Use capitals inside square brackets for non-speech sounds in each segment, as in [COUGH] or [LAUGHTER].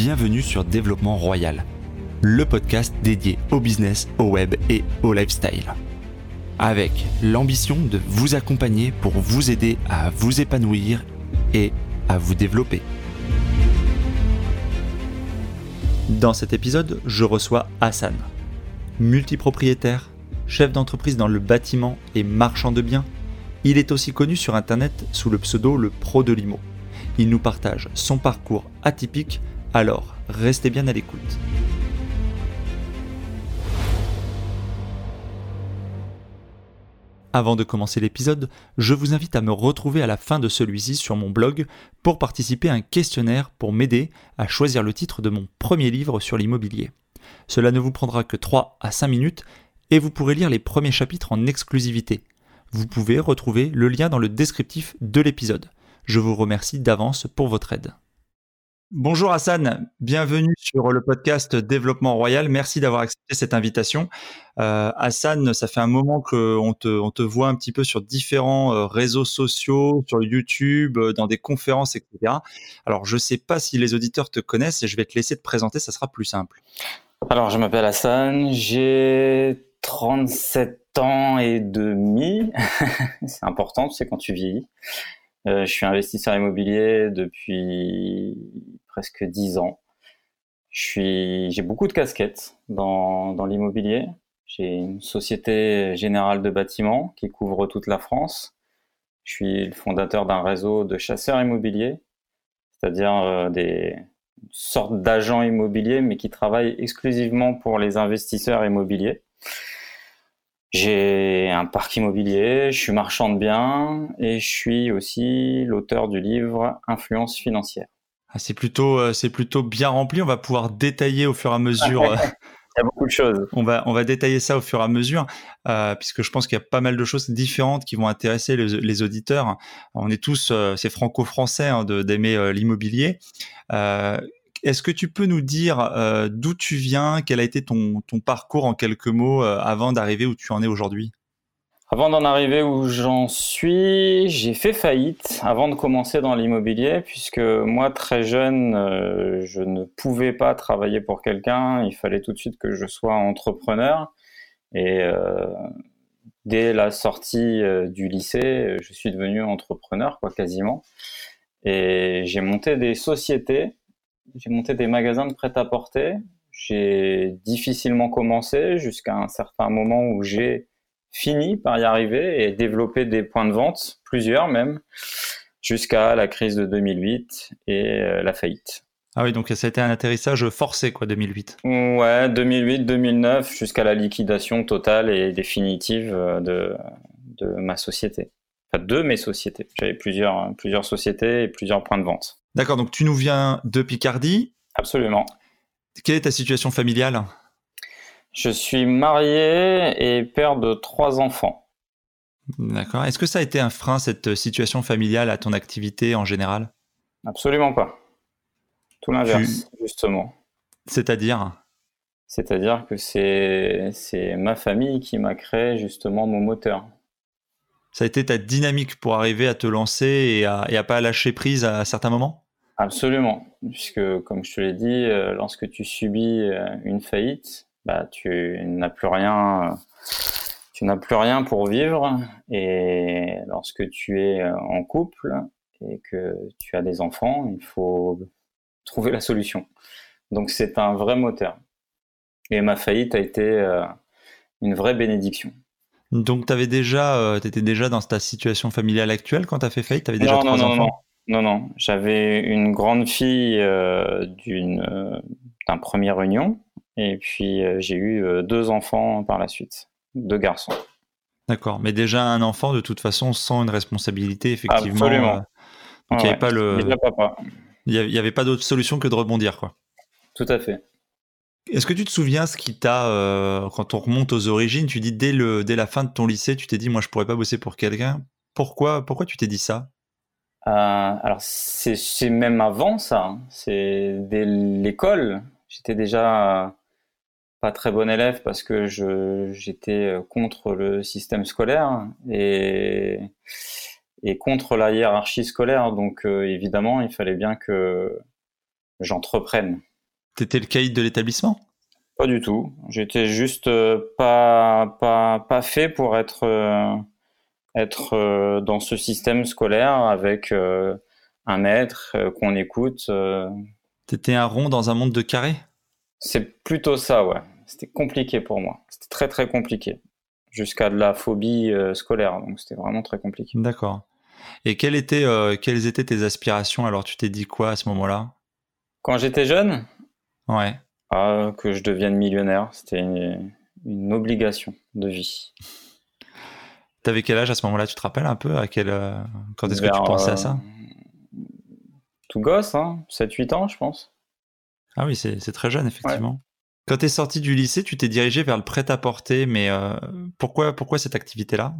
bienvenue sur Développement Royal, le podcast dédié au business, au web et au lifestyle. Avec l'ambition de vous accompagner pour vous aider à vous épanouir et à vous développer. Dans cet épisode, je reçois Hassan, multipropriétaire, chef d'entreprise dans le bâtiment et marchand de biens. Il est aussi connu sur Internet sous le pseudo le Pro de Limo. Il nous partage son parcours atypique, alors restez bien à l'écoute. Avant de commencer l'épisode, je vous invite à me retrouver à la fin de celui-ci sur mon blog pour participer à un questionnaire pour m'aider à choisir le titre de mon premier livre sur l'immobilier. Cela ne vous prendra que 3 à 5 minutes et vous pourrez lire les premiers chapitres en exclusivité. Vous pouvez retrouver le lien dans le descriptif de l'épisode. Je vous remercie d'avance pour votre aide. Bonjour Hassan, bienvenue sur le podcast Développement Royal. Merci d'avoir accepté cette invitation. Euh, Hassan, ça fait un moment qu'on te, on te voit un petit peu sur différents euh, réseaux sociaux, sur YouTube, euh, dans des conférences, etc. Alors, je ne sais pas si les auditeurs te connaissent et je vais te laisser te présenter, ça sera plus simple. Alors, je m'appelle Hassan, j'ai 37 ans et demi. [LAUGHS] C'est important, c'est quand tu vieillis. Je suis investisseur immobilier depuis presque 10 ans. J'ai beaucoup de casquettes dans, dans l'immobilier. J'ai une société générale de bâtiments qui couvre toute la France. Je suis le fondateur d'un réseau de chasseurs immobiliers, c'est-à-dire euh, des sortes d'agents immobiliers, mais qui travaillent exclusivement pour les investisseurs immobiliers. J'ai un parc immobilier, je suis marchand de biens et je suis aussi l'auteur du livre Influence financière. Ah, c'est plutôt, euh, c'est plutôt bien rempli. On va pouvoir détailler au fur et à mesure. Euh, [LAUGHS] il y a beaucoup de choses. On va, on va détailler ça au fur et à mesure, euh, puisque je pense qu'il y a pas mal de choses différentes qui vont intéresser les, auditeurs. On est tous, c'est franco-français hein, d'aimer l'immobilier. Est-ce que tu peux nous dire d'où tu viens, quel a été ton, parcours en quelques mots avant d'arriver où tu en es aujourd'hui? Avant d'en arriver où j'en suis, j'ai fait faillite avant de commencer dans l'immobilier, puisque moi, très jeune, euh, je ne pouvais pas travailler pour quelqu'un, il fallait tout de suite que je sois entrepreneur. Et dès la sortie du lycée, je suis devenu entrepreneur, quoi, quasiment. Et j'ai monté des sociétés j'ai monté des magasins de prêt-à-porter. J'ai difficilement commencé jusqu'à un certain moment où j'ai fini par y arriver et développé des points de vente, plusieurs même, jusqu'à la crise de 2008 et euh, la faillite. Ah oui, donc ça a été un atterrissage forcé, quoi, 2008. Ouais, 2008, 2009, jusqu'à la liquidation totale et définitive euh, de, de ma société. Enfin, de mes sociétés. J'avais plusieurs, plusieurs sociétés et plusieurs points de vente. D'accord, donc tu nous viens de Picardie. Absolument. Quelle est ta situation familiale? Je suis marié et père de trois enfants. D'accord. Est-ce que ça a été un frein, cette situation familiale, à ton activité en général? Absolument pas. Tout l'inverse, justement. C'est-à-dire? C'est-à-dire que c'est ma famille qui m'a créé justement mon moteur ça a été ta dynamique pour arriver à te lancer et à, et à pas lâcher prise à certains moments? Absolument, puisque comme je te l'ai dit, euh, lorsque tu subis euh, une faillite, bah, tu n'as plus rien, tu n'as plus rien pour vivre. Et lorsque tu es euh, en couple et que tu as des enfants, il faut trouver la solution. Donc c'est un vrai moteur. Et ma faillite a été une vraie bénédiction. Donc tu déjà, étais déjà dans ta situation familiale actuelle quand tu as fait faillite? Tu avais déjà non, trois non, enfants? non. Non, non, j'avais une grande fille euh, d'une euh, d'un premier union et puis euh, j'ai eu deux enfants par la suite, deux garçons. D'accord, mais déjà un enfant de toute façon sans une responsabilité effectivement. Absolument. donc il n'y avait pas le. papa. Il n'y avait pas d'autre solution que de rebondir quoi. Tout à fait. Est-ce que tu te souviens ce qui t'a, quand on remonte aux origines, tu dis dès, le, dès la fin de ton lycée, tu t'es dit, moi je pourrais pas bosser pour quelqu'un. Pourquoi, pourquoi tu t'es dit ça? Euh, alors c'est même avant ça, hein. c'est dès l'école. J'étais déjà pas très bon élève parce que j'étais contre le système scolaire et, et contre la hiérarchie scolaire. Donc euh, évidemment, il fallait bien que j'entreprenne. T'étais le caïd de l'établissement? Pas du tout. J'étais juste pas, pas, pas fait pour être, être dans ce système scolaire avec un maître qu'on écoute. T'étais un rond dans un monde de carrés? C'est plutôt ça, ouais. C'était compliqué pour moi. C'était très très compliqué. Jusqu'à de la phobie scolaire. Donc c'était vraiment très compliqué. D'accord. Et quelles étaient, quelles étaient tes aspirations? Alors tu t'es dit quoi à ce moment-là? Quand j'étais jeune? Ouais. Ah, que je devienne millionnaire. C'était une, obligation de vie. T'avais quel âge à ce moment-là? Tu te rappelles un peu à quel, Quand est-ce que tu pensais à ça? tout gosse, hein, 7-8 ans, je pense. Ah oui, c'est très jeune, effectivement. Quand tu es sorti du lycée, tu t'es dirigé vers le prêt-à-porter, mais euh, pourquoi, pourquoi cette activité-là?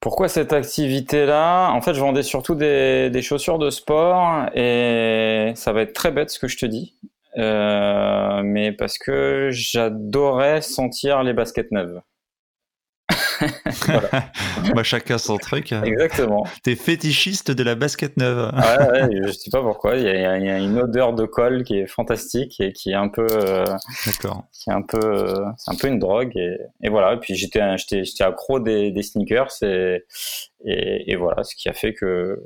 Pourquoi cette activité-là? En fait, je vendais surtout des, des, chaussures de sport, et ça va être très bête ce que je te dis, euh, mais parce que j'adorais sentir les baskets neuves. [LAUGHS] bah, chacun son truc. Exactement. T'es fétichiste de la basket neuve. ouais, ouais, je sais pas pourquoi. Il y, a, une odeur de colle qui est fantastique et qui est un peu. Euh, D'accord. Qui est un peu. Euh, c'est un peu une drogue et, et voilà. Et puis j'étais, j'étais, accro des, des sneakers et, et, et, voilà, ce qui a fait que.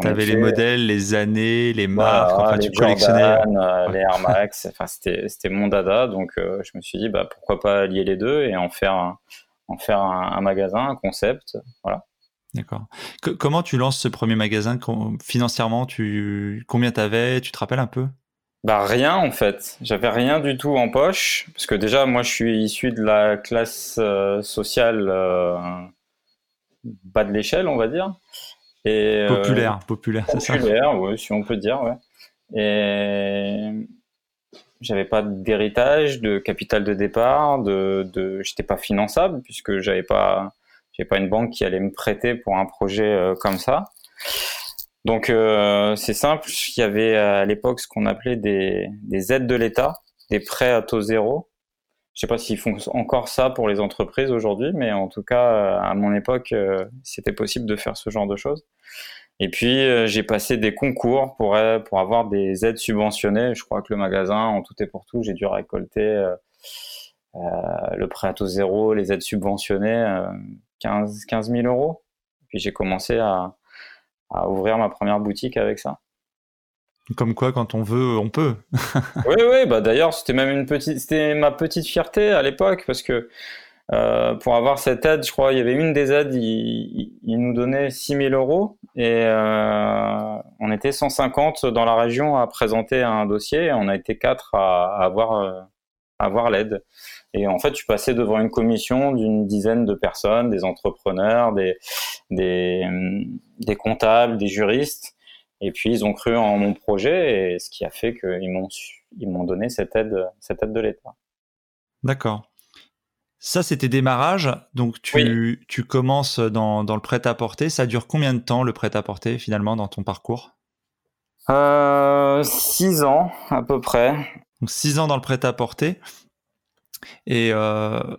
T'avais les modèles, les années, les marques, enfin, les tu collectionnais. Euh, les Air Max, enfin, c'était, c'était mon dada. Donc, je me suis dit, bah, pourquoi pas lier les deux et en faire un, en faire un, magasin, un concept, voilà. D'accord. comment tu lances ce premier magasin? Financièrement, tu combien t'avais? Tu te rappelles un peu? Bah rien en fait. J'avais rien du tout en poche parce que déjà moi je suis issu de la classe euh, sociale euh, bas de l'échelle, on va dire. Et, euh, populaire, populaire, c'est ça? Populaire, oui, si on peut dire, ouais. Et j'avais pas d'héritage, de capital de départ, de, de j'étais pas finançable puisque j'avais pas, j'avais pas une banque qui allait me prêter pour un projet euh, comme ça. Donc euh, c'est simple, il y avait à l'époque ce qu'on appelait des, des aides de l'État, des prêts à taux zéro. Je sais pas s'ils font encore ça pour les entreprises aujourd'hui, mais en tout cas à mon époque euh, c'était possible de faire ce genre de choses. Et puis euh, j'ai passé des concours pour euh, pour avoir des aides subventionnées. Je crois que le magasin, en tout et pour tout, j'ai dû récolter euh, le prêt à taux zéro, les aides subventionnées, 15 15 000 euros. Puis j'ai commencé à, à ouvrir ma première boutique avec ça. Comme quoi, quand on veut, on peut. [LAUGHS] oui, oui. Bah d'ailleurs, c'était même une petite, c'était ma petite fierté à l'époque parce que euh, pour avoir cette aide, je crois, il y avait une des aides, il, nous donnait 6 000 euros et euh, on était 150 dans la région à présenter un dossier et on a été quatre à, avoir, euh, l'aide. Et en fait, je passais devant une commission d'une dizaine de personnes, des entrepreneurs, des, comptables, des juristes. Et puis, ils ont cru en mon projet et ce qui a fait qu'ils m'ont, m'ont donné cette aide, cette aide de l'État. D'accord. Ça, c'était démarrage. Donc, tu, tu commences dans, dans le prêt-à-porter. Ça dure combien de temps, le prêt-à-porter, finalement, dans ton parcours? Euh, Six ans, à peu près. Donc, six ans dans le prêt-à-porter. Et euh,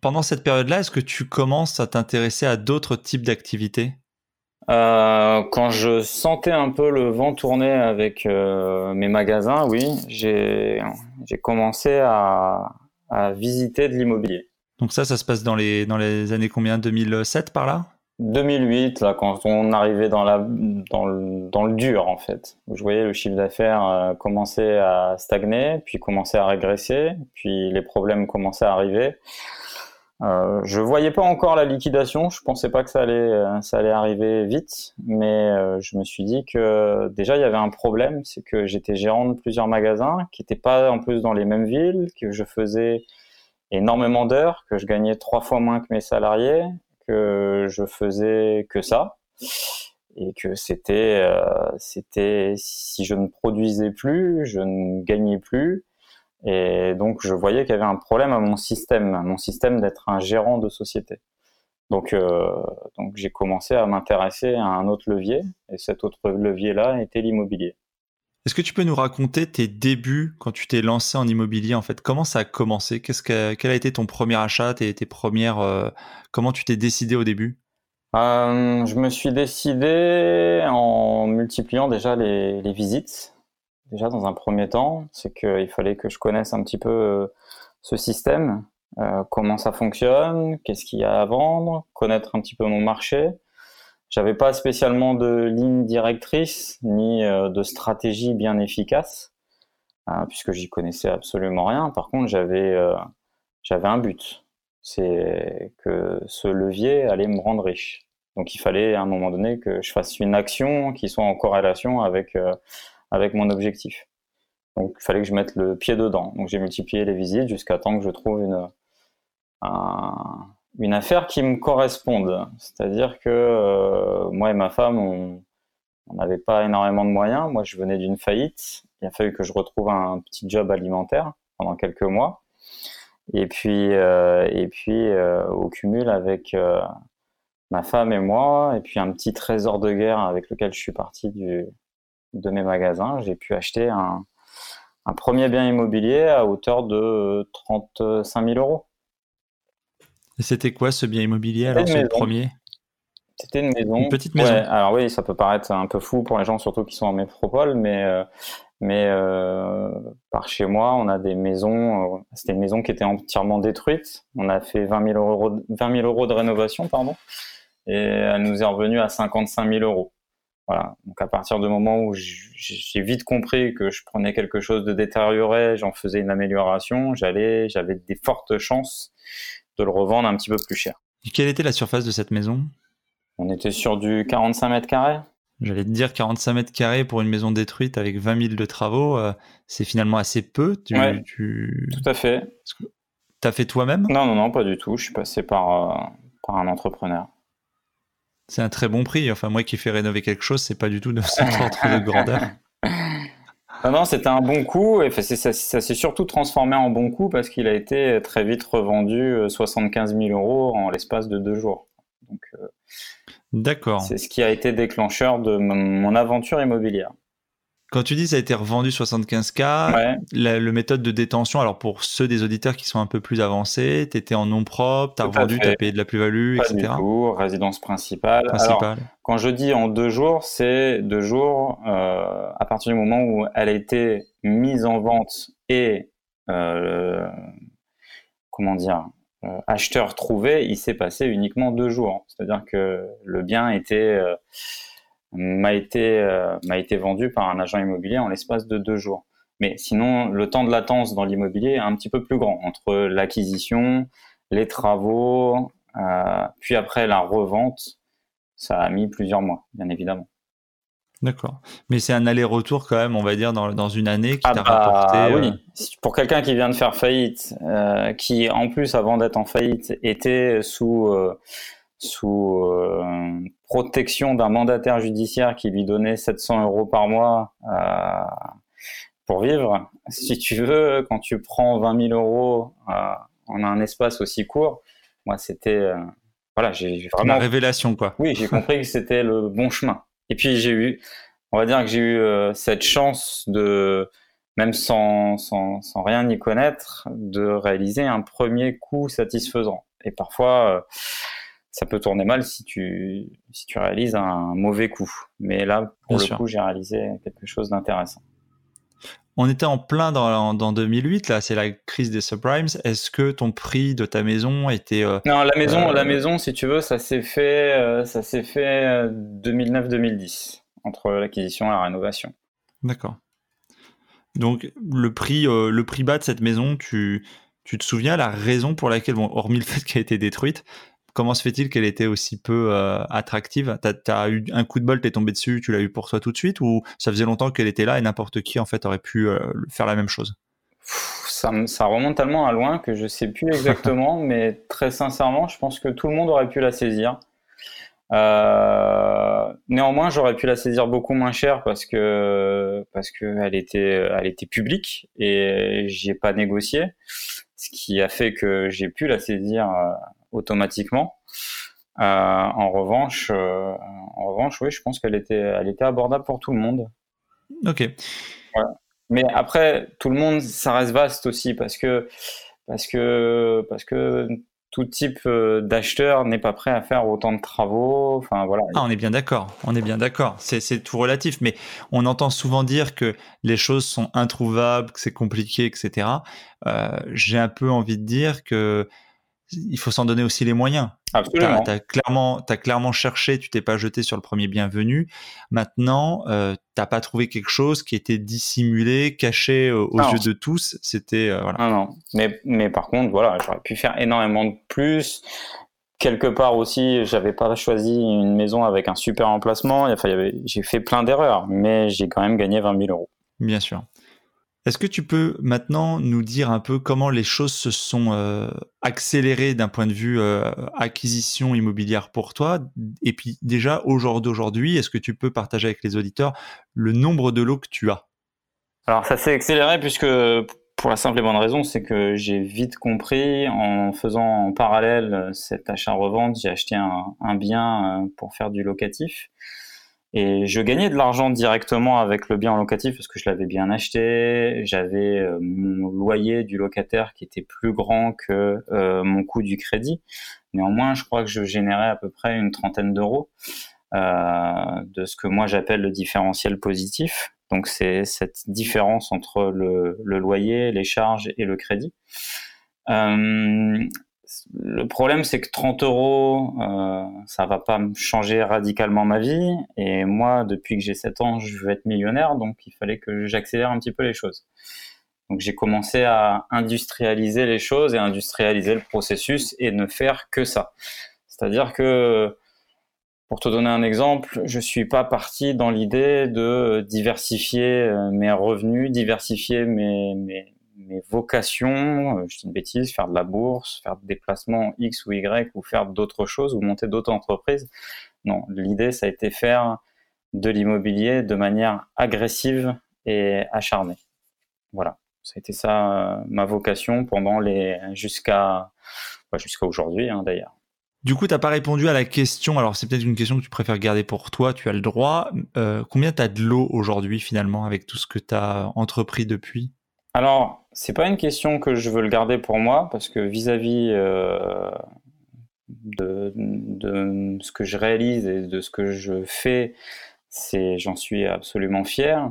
pendant cette période-là, est-ce que tu commences à t'intéresser à d'autres types d'activités? Euh, quand je sentais un peu le vent tourner avec mes magasins, oui, j'ai commencé à, à visiter de l'immobilier. Donc ça, ça se passe dans les, dans les années combien? 2007 par là? 2008, là, quand on arrivait dans, la, dans, le, dans le dur, en fait. Je voyais le chiffre d'affaires euh, commencer à stagner, puis commencer à régresser, puis les problèmes commençaient à arriver. Euh, je voyais pas encore la liquidation, je pensais pas que ça allait, euh, ça allait arriver vite, mais euh, je me suis dit que déjà il y avait un problème, c'est que j'étais gérant de plusieurs magasins qui n'étaient pas en plus dans les mêmes villes, que je faisais énormément d'heures, que je gagnais trois fois moins que mes salariés, que je faisais que ça, et que c'était, euh, c'était si je ne produisais plus, je ne gagnais plus, et donc je voyais qu'il y avait un problème à mon système, à mon système d'être un gérant de société. Donc, euh, donc j'ai commencé à m'intéresser à un autre levier, et cet autre levier-là était l'immobilier. Est-ce que tu peux nous raconter tes débuts quand tu t'es lancé en immobilier en fait? Comment ça a commencé? Qu'est-ce que, Quel a été ton premier achat tes, tes premières euh, Comment tu t'es décidé au début? Euh, Je me suis décidé en multipliant déjà les, les visites. déjà dans un premier temps, c'est qu'il fallait que je connaisse un petit peu ce système, comment ça fonctionne, qu'est-ce qu'il y a à vendre, connaître un petit peu mon marché. J'avais pas spécialement de ligne directrice ni de stratégie bien efficace, hein, puisque j'y connaissais absolument rien. Par contre, j'avais j'avais un but, c'est que ce levier allait me rendre riche. Donc il fallait à un moment donné que je fasse une action qui soit en corrélation avec, euh, avec mon objectif. Donc il fallait que je mette le pied dedans. Donc j'ai multiplié les visites jusqu'à temps que je trouve une, une affaire qui me corresponde. C'est-à-dire que euh, moi et ma femme, on n'avait pas énormément de moyens. Moi, je venais d'une faillite. Il a fallu que je retrouve un petit job alimentaire pendant quelques mois. Et puis, euh, et puis au cumul avec ma femme et moi, et puis un petit trésor de guerre avec lequel je suis parti de mes magasins, j'ai pu acheter un, un, premier bien immobilier à hauteur de 35 000 euros. Et c'était quoi ce bien immobilier alors, ce premier? C'était une maison. Une petite maison. alors oui, ça peut paraître un peu fou pour les gens, surtout qui sont en métropole, mais, euh, mais euh, par chez moi, on a des maisons. Euh, c'était une maison qui était entièrement détruite. On a fait 20 000 euros, 20 000 euros de rénovation, pardon et elle nous est revenue à 55 000 euros. Voilà. Donc à partir du moment où j'ai vite compris que je prenais quelque chose de détérioré, j'en faisais une amélioration, j'allais, j'avais des fortes chances de le revendre un petit peu plus cher. Et quelle était la surface de cette maison? On était sur du 45 mètres carrés. J'allais te dire 45 mètres carrés pour une maison détruite avec 20 000 de travaux, euh, c'est finalement assez peu. Tu, Tout à fait. T'as fait toi-même? Non, non, non, pas du tout. Je suis passé par, euh, par un entrepreneur. C'est un très bon prix. Enfin, moi qui fais rénover quelque chose, c'est pas du tout de ordre de grandeur. [LAUGHS] Non, non, c'était un bon coup. Et ça, s'est surtout transformé en bon coup parce qu'il a été très vite revendu 75 euh, 000 euros en l'espace de deux jours. Euh, D'accord. C'est ce qui a été déclencheur de mon aventure immobilière. Quand tu dis ça a été revendu 75K, la, le méthode de détention, alors pour ceux des auditeurs qui sont un peu plus avancés, tu étais en nom propre, tu as revendu, tu as payé de la plus-value, etc. Du tout, résidence principale. Alors, quand je dis en deux jours, c'est deux jours euh, à partir du moment où elle a été mise en vente et, euh, comment dire, euh, acheteur trouvé, il s'est passé uniquement deux jours. C'est-à-dire que le bien était m'a été, euh, m'a été vendu par un agent immobilier en l'espace de deux jours. Mais sinon, le temps de latence dans l'immobilier est un petit peu plus grand entre l'acquisition, les travaux, euh, puis après la revente. Ça a mis plusieurs mois, bien évidemment. D'accord. Mais c'est un aller-retour quand même, on va dire, dans, dans une année qui ah t'a bah, rapporté. Oui. Euh, Pour quelqu'un qui vient de faire faillite, qui en plus, avant d'être en faillite, était sous sous protection d'un mandataire judiciaire qui lui donnait 700 euros par mois euh, pour vivre. Si tu veux, quand tu prends 20 000 euros euh, en un espace aussi court, moi c'était voilà, j'ai vraiment la révélation quoi. Oui, j'ai compris que c'était le bon chemin. Et puis j'ai eu, on va dire que j'ai eu cette chance de même sans, sans, sans rien y connaître, de réaliser un premier coup satisfaisant. Et parfois, ça peut tourner mal si tu, si tu réalises un mauvais coup. Mais là, pour le coup, j'ai réalisé quelque chose d'intéressant. On était en plein dans, dans 2008, là, c'est la crise des subprimes. Est-ce que ton prix de ta maison était euh, Non, la maison, euh, la maison, si tu veux, ça s'est fait, euh, ça s'est fait 2009-2010 entre l'acquisition et la rénovation. D'accord. Donc le prix, le prix bas de cette maison, tu, tu te souviens la raison pour laquelle, bon, hormis le [LAUGHS] fait qu'elle a été détruite, comment se fait-il qu'elle était aussi peu euh, attractive? Tu as, eu un coup de bol, t'es tombé dessus, tu l'as eu pour toi tout de suite, ou ça faisait longtemps qu'elle était là et n'importe qui en fait aurait pu euh, faire la même chose? Ça, ça, remonte tellement à loin que je sais plus exactement, [LAUGHS] mais très sincèrement, je pense que tout le monde aurait pu la saisir. Euh, néanmoins, j'aurais pu la saisir beaucoup moins cher parce que parce qu'elle était elle était publique et j'ai pas négocié, ce qui a fait que j'ai pu la saisir automatiquement. Euh, en revanche, euh, en revanche, oui, je pense qu'elle était, elle était abordable pour tout le monde. Ok. Mais après, tout le monde, ça reste vaste aussi parce que, parce que, parce que tout type euh, d'acheteur n'est pas prêt à faire autant de travaux. Enfin voilà. Ah, on est bien d'accord. On est bien d'accord. C'est tout relatif, mais on entend souvent dire que les choses sont introuvables, que c'est compliqué, etc. Euh, j'ai un peu envie de dire que il faut s'en donner aussi les moyens. Absolument. Tu as, clairement, as clairement cherché, tu t'es pas jeté sur le premier bienvenu. Maintenant, euh, t'as pas trouvé quelque chose qui était dissimulé, caché euh, aux yeux de tous. C'était euh, voilà. Non, non. Mais, mais par contre, voilà, j'aurais pu faire énormément de plus. Quelque part aussi, j'avais pas choisi une maison avec un super emplacement. Enfin, j'ai fait plein d'erreurs, mais j'ai quand même gagné 20 000 euros. Bien sûr. Est-ce que tu peux maintenant nous dire un peu comment les choses se sont euh, accélérées d'un point de vue euh, acquisition immobilière pour toi? Et puis déjà, au jour d'aujourd'hui, est-ce que tu peux partager avec les auditeurs le nombre de lots que tu as? Alors ça s'est accéléré puisque pour la simple et bonne raison, c'est que j'ai vite compris en faisant en parallèle cet achat-revente, j'ai acheté un, bien euh, pour faire du locatif. Et je gagnais de l'argent directement avec le bien en locatif parce que je l'avais bien acheté. J'avais euh, mon loyer du locataire qui était plus grand que euh, mon coût du crédit. Néanmoins, je crois que je générais à peu près une trentaine d'euros euh, de ce que moi j'appelle le différentiel positif. Donc c'est cette différence entre le, loyer, les charges et le crédit. Le problème, c'est que 30 euros, euh, ça va pas changer radicalement ma vie. Et moi, depuis que j'ai 7 ans, je veux être millionnaire, donc il fallait que j'accélère un petit peu les choses. Donc j'ai commencé à industrialiser les choses et industrialiser le processus et ne faire que ça. C'est-à-dire que, pour te donner un exemple, je suis pas parti dans l'idée de diversifier euh, mes revenus, diversifier mes, mes vocations, euh, je dis une bêtise, faire de la bourse, faire des déplacements X ou Y ou faire d'autres choses ou monter d'autres entreprises. Non, l'idée, ça a été faire de l'immobilier de manière agressive et acharnée. Voilà, ça a été ça euh, ma vocation pendant les jusqu'à jusqu'à aujourd'hui hein, d'ailleurs. Du coup, tu n'as pas répondu à la question. Alors, c'est peut-être une question que tu préfères garder pour toi. Tu as le droit. Euh, combien tu as de l'eau aujourd'hui, finalement, avec tout ce que tu as entrepris depuis? Alors, c'est pas une question que je veux le garder pour moi, parce que vis-à-vis euh, de, ce que je réalise et de ce que je fais, j'en suis absolument fier.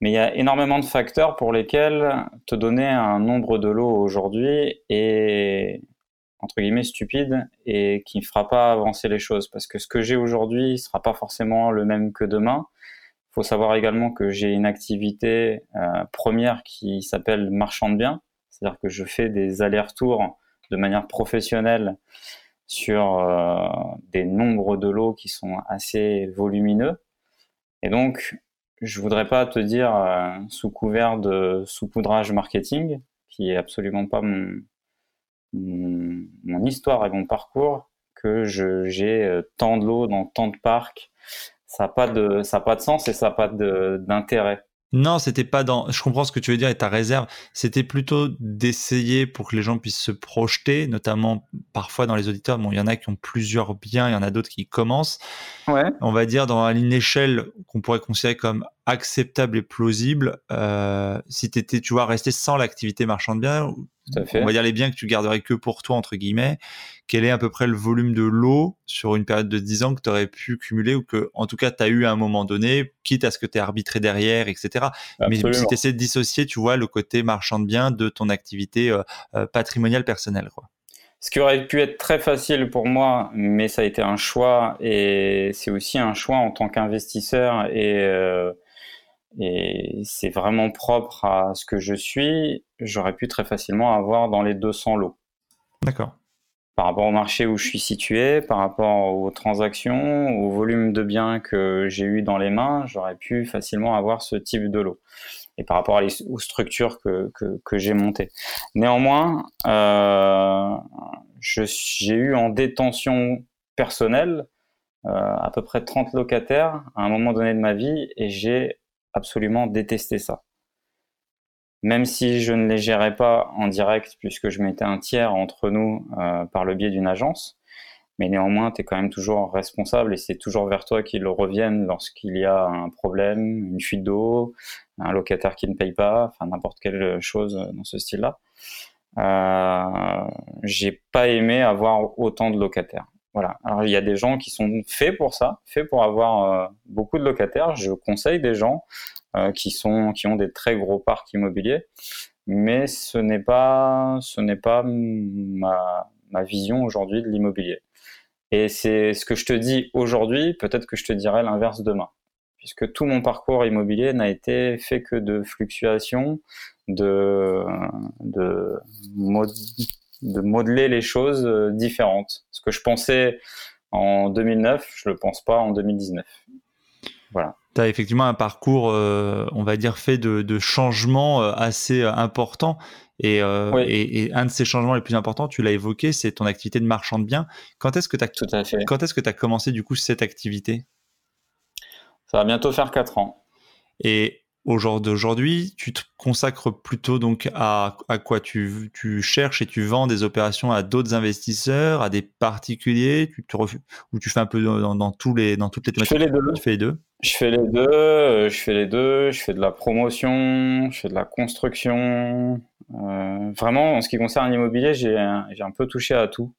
Mais il y a énormément de facteurs pour lesquels te donner un nombre de lots aujourd'hui est entre guillemets stupide et qui ne fera pas avancer les choses parce que ce que j'ai aujourd'hui ne sera pas forcément le même que demain faut savoir également que j'ai une activité euh, première qui s'appelle marchand de biens, c'est-à-dire que je fais des allers-retours de manière professionnelle sur euh, des nombres de lots qui sont assez volumineux. Et donc, je voudrais pas te dire euh, sous couvert de saupoudrage marketing, qui est absolument pas mon, mon histoire et mon parcours, que j'ai tant de lots dans tant de parcs ça n'a pas de ça a pas de sens et ça n'a pas d'intérêt. Non, c'était pas dans. Je comprends ce que tu veux dire et ta réserve. C'était plutôt d'essayer pour que les gens puissent se projeter, notamment parfois dans les auditeurs. Bon, il y en a qui ont plusieurs biens, il y en a d'autres qui commencent. Ouais. On va dire dans une échelle qu'on pourrait considérer comme acceptable et plausible. Euh, si tu étais, tu vois, resté sans l'activité marchand de biens, on va dire les biens que tu garderais que pour toi, entre guillemets, quel est à peu près le volume de l'eau sur une période de 10 ans que tu aurais pu cumuler ou que, en tout cas, tu as eu à un moment donné, quitte à ce que tu es arbitré derrière, etc. Mais si tu essaies de dissocier, tu vois, le côté marchand de biens de ton activité euh, euh, patrimoniale personnelle, quoi. Ce qui aurait pu être très facile pour moi, mais ça a été un choix et c'est aussi un choix en tant qu'investisseur et euh, et c'est vraiment propre à ce que je suis, j'aurais pu très facilement avoir dans les 200 lots. D'accord. Par rapport au marché où je suis situé, par rapport aux transactions, au volume de biens que j'ai eu dans les mains, j'aurais pu facilement avoir ce type de lot. Et par rapport aux structures que, que, que j'ai montées. Néanmoins, euh, j'ai eu en détention personnelle euh, à peu près 30 locataires à un moment donné de ma vie et j'ai absolument détesté ça. Même si je ne les gérais pas en direct, puisque je mettais un tiers entre nous euh, par le biais d'une agence, mais néanmoins, tu es quand même toujours responsable et c'est toujours vers toi qu'ils reviennent lorsqu'il y a un problème, une fuite d'eau, un locataire qui ne paye pas, enfin n'importe quelle chose dans ce style-là. euh, j'ai pas aimé avoir autant de locataires. Voilà. Alors il y a des gens qui sont faits pour ça, faits pour avoir euh, beaucoup de locataires. Je conseille des gens euh, qui sont qui ont des très gros parcs immobiliers, mais ce n'est pas ce n'est pas ma, vision aujourd'hui de l'immobilier. Et c'est ce que je te dis aujourd'hui, peut-être que je te dirai l'inverse demain, puisque tout mon parcours immobilier n'a été fait que de fluctuations, de de, de modeler les choses euh, différentes. Ce que je pensais en 2009, je le pense pas en 2019. Voilà. Tu as effectivement un parcours, euh, on va dire, fait de, de changements euh, assez importants. Et, et, un de ces changements les plus importants, tu l'as évoqué, c'est ton activité de marchand de biens. Quand est-ce que tu as, quand est-ce que as commencé du coup cette activité? Ça va bientôt faire 4 ans. Et au jour d'aujourd'hui, tu te consacres plutôt donc à, à quoi tu, tu, cherches et tu vends des opérations à d'autres investisseurs, à des particuliers, tu te ou tu fais un peu dans, tous les dans toutes les thématiques. Je fais les deux. Tu fais les deux? Je fais les deux. Euh, je fais les deux. Je fais de la promotion. Je fais de la construction. Euh, vraiment, en ce qui concerne l'immobilier, j'ai j'ai un peu touché à tout.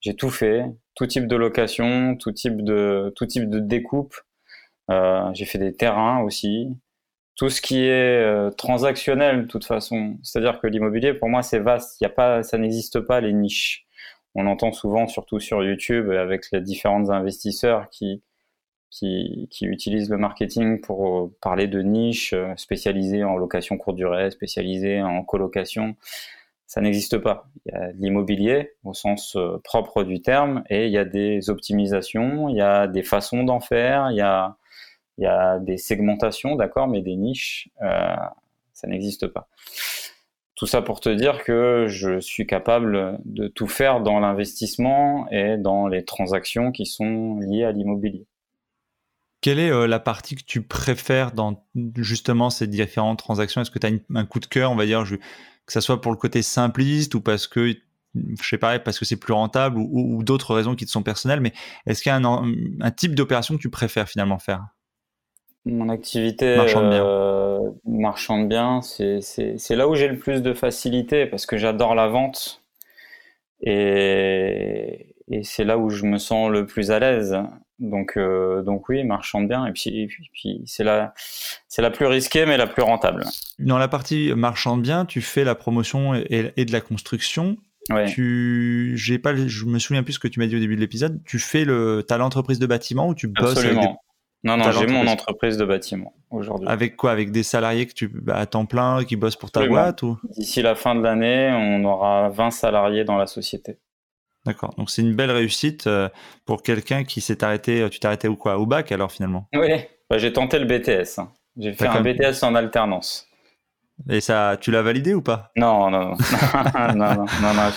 J'ai tout fait, tout type de location, tout type de tout type de découpe. Euh, j'ai fait des terrains aussi tout ce qui est euh, transactionnel de toute façon. C'est-à-dire que l'immobilier, pour moi, c'est vaste. Il y a pas, ça n'existe pas les niches. On entend souvent, surtout sur YouTube, avec les différents investisseurs qui, qui, qui utilisent le marketing pour euh, parler de niches euh, spécialisées en location courte durée, spécialisées en colocation. Ça n'existe pas. Il y a l'immobilier au sens propre du terme et il y a des optimisations, il y a des façons d'en faire, il y a il y a des segmentations, d'accord, mais des niches, euh, ça n'existe pas. Tout ça pour te dire que je suis capable de tout faire dans l'investissement et dans les transactions qui sont liées à l'immobilier. Quelle est euh, la partie que tu préfères dans justement ces différentes transactions? Est-ce que tu as un coup de cœur, on va dire, que ce soit pour le côté simpliste ou parce que je que c'est plus rentable ou, d'autres raisons qui te sont personnelles, mais est-ce qu'il y a un type d'opération que tu préfères finalement faire? Mon activité marchand de biens, euh, c'est là où j'ai le plus de facilité parce que j'adore la vente et, et c'est là où je me sens le plus à l'aise. Donc, euh, donc oui, marchand de biens. Et puis, puis, c'est la, c'est la plus risquée, mais la plus rentable. Dans la partie marchand de biens, tu fais la promotion et, et de la construction. Ouais. Tu, j'ai pas, je me souviens plus ce que tu m'as dit au début de l'épisode. Tu fais le, t'as l'entreprise de bâtiment où tu bosses Absolument. avec non, non, j'ai mon entreprise de bâtiment aujourd'hui. Avec quoi? Avec des salariés que tu bah, à temps plein qui bossent pour ta boîte ou? D'ici la fin de l'année, on aura 20 salariés dans la société. D'accord. Donc c'est une belle réussite euh, pour quelqu'un qui s'est arrêté. Euh, tu t'es arrêté où quoi? Au bac alors finalement? Oui. Bah, j'ai tenté le BTS. Hein. J'ai fait un BTS en alternance. Et ça, tu l'as validé ou pas? [LAUGHS] Non, non, non, non, non, non, non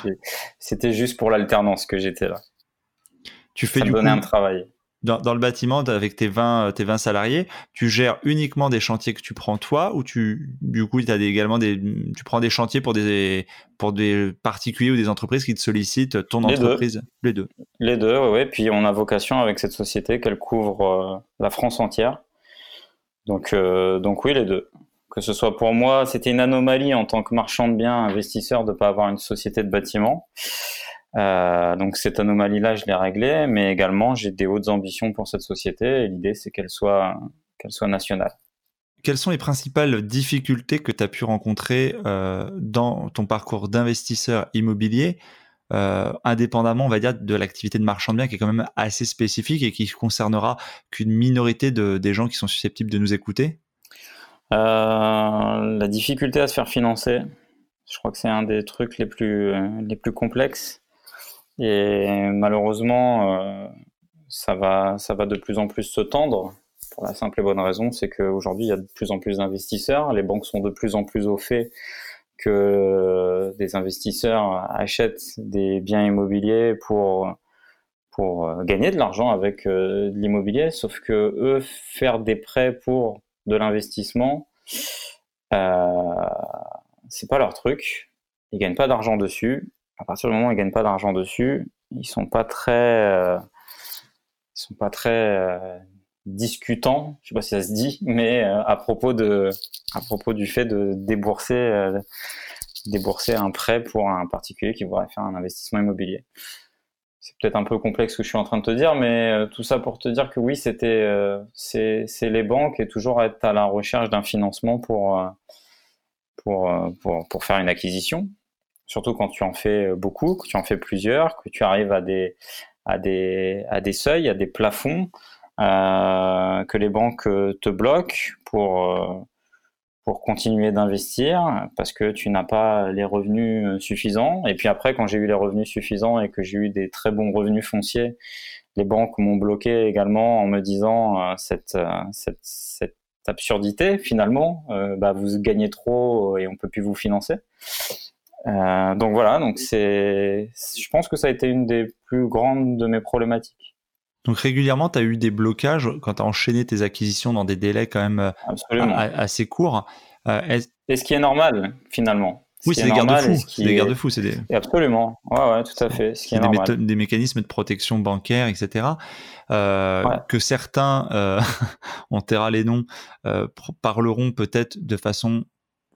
C'était juste pour l'alternance que j'étais là. Tu fais ça du me donnait un travail dans, le bâtiment, avec tes 20, tes 20 salariés, tu gères uniquement des chantiers que tu prends toi ou tu, du coup, as également des, tu prends des chantiers pour des, pour des particuliers ou des entreprises qui te sollicitent ton entreprise? Les deux. Les deux, oui. Puis on a vocation avec cette société qu'elle couvre euh, la France entière. Donc, euh, donc oui, les deux. Que ce soit pour moi, c'était une anomalie en tant que marchand de biens, investisseur, de ne pas avoir une société de bâtiment. Euh, donc cette anomalie-là, je l'ai réglée, mais également j'ai des hautes ambitions pour cette société et l'idée c'est qu'elle soit, qu'elle soit nationale. Quelles sont les principales difficultés que tu as pu rencontrer euh, dans ton parcours d'investisseur immobilier, euh, indépendamment, on va dire, de l'activité de marchand de biens qui est quand même assez spécifique et qui concernera qu'une minorité de, des gens qui sont susceptibles de nous écouter? La difficulté à se faire financer, je crois que c'est un des trucs les plus, les plus complexes. Et malheureusement, euh, ça, va, ça va de plus en plus se tendre. Pour la simple et bonne raison, c'est qu'aujourd'hui, il y a de plus en plus d'investisseurs. Les banques sont de plus en plus au fait que des investisseurs achètent des biens immobiliers pour pour gagner de l'argent avec euh, l'immobilier, sauf que eux faire des prêts pour de l'investissement, euh, c'est pas leur truc. Ils gagnent pas d'argent dessus à partir du moment où ils gagnent pas d'argent dessus, ils sont pas très, euh, ils sont pas très euh, discutants, je sais pas si ça se dit, mais euh, à propos de, à propos du fait de débourser débourser un prêt pour un particulier qui voudrait faire un investissement immobilier. C'est peut-être un peu complexe ce que je suis en train de te dire, mais euh, tout ça pour te dire que oui, c'était euh, c'est les banques et toujours être à la recherche d'un financement pour, pour, pour, pour faire une acquisition. Surtout quand tu en fais beaucoup, que tu en fais plusieurs, que tu arrives à des, à des, à des seuils, à des plafonds, que les banques te bloquent pour pour continuer d'investir parce que tu n'as pas les revenus euh, suffisants. Et puis après, quand j'ai eu les revenus suffisants et que j'ai eu des très bons revenus fonciers, les banques m'ont bloqué également en me disant euh, cette, euh, cette, cette, absurdité finalement, bah, vous gagnez trop et on peut plus vous financer. Donc voilà, donc c'est, je pense que ça a été une des plus grandes de mes problématiques. Donc régulièrement, tu as eu des blocages quand tu as enchaîné tes acquisitions dans des délais quand même euh, assez courts. Euh, et ce qui est normal finalement. oui, c'est des garde-fous. C'est des garde-fous. Absolument. Ouais, ouais, tout à fait. Ce qui est des, des, mécanismes de protection bancaire, etc. Euh, que certains, euh, [LAUGHS] on taira les noms, parleront peut-être de façon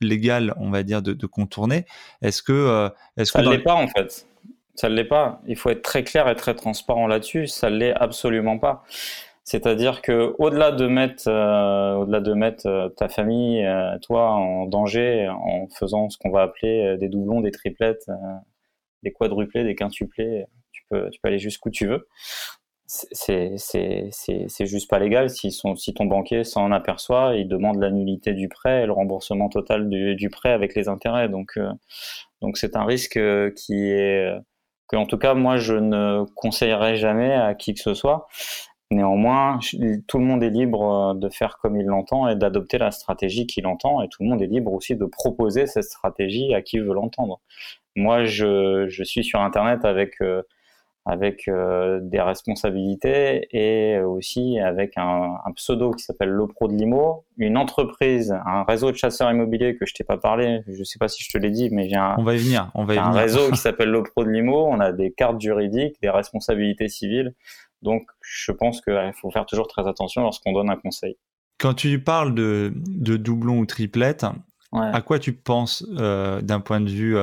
légale, on va dire, de, contourner. Est-ce que, est-ce ça ne l'est pas en fait. Ça ne l'est pas. Il faut être très clair et très transparent là-dessus. Ça ne l'est absolument pas. C'est-à-dire que au-delà de mettre, euh, au-delà de mettre euh, ta famille, euh, toi, en danger, en faisant ce qu'on va appeler des doublons, des triplettes, des quadruplés, des quintuplés, tu peux, tu peux aller jusqu'où tu veux. C'est, c'est, juste pas légal. Si, son, si ton banquier s'en aperçoit, il demande l'annulité du prêt et le remboursement total du, du prêt avec les intérêts. Donc, donc c'est un risque qui est en tout cas moi je ne conseillerais jamais à qui que ce soit. Néanmoins, tout le monde est libre euh, de faire comme il l'entend et d'adopter la stratégie qu'il entend, et tout le monde est libre aussi de proposer cette stratégie à qui veut l'entendre. Moi, je, je, suis sur Internet avec euh, avec euh, des responsabilités et aussi avec un, pseudo qui s'appelle Lopro de Limo, une entreprise, un réseau de chasseurs immobiliers que je t'ai pas parlé, je sais pas si je te l'ai dit, mais j'ai un, on va y venir, on va y un réseau qui [LAUGHS] s'appelle Lopro de Limo, on a des cartes juridiques, des responsabilités civiles, donc je pense qu'il faut faire toujours très attention lorsqu'on donne un conseil. Quand tu parles de, de doublon ou triplette, à quoi tu penses euh, d'un point de vue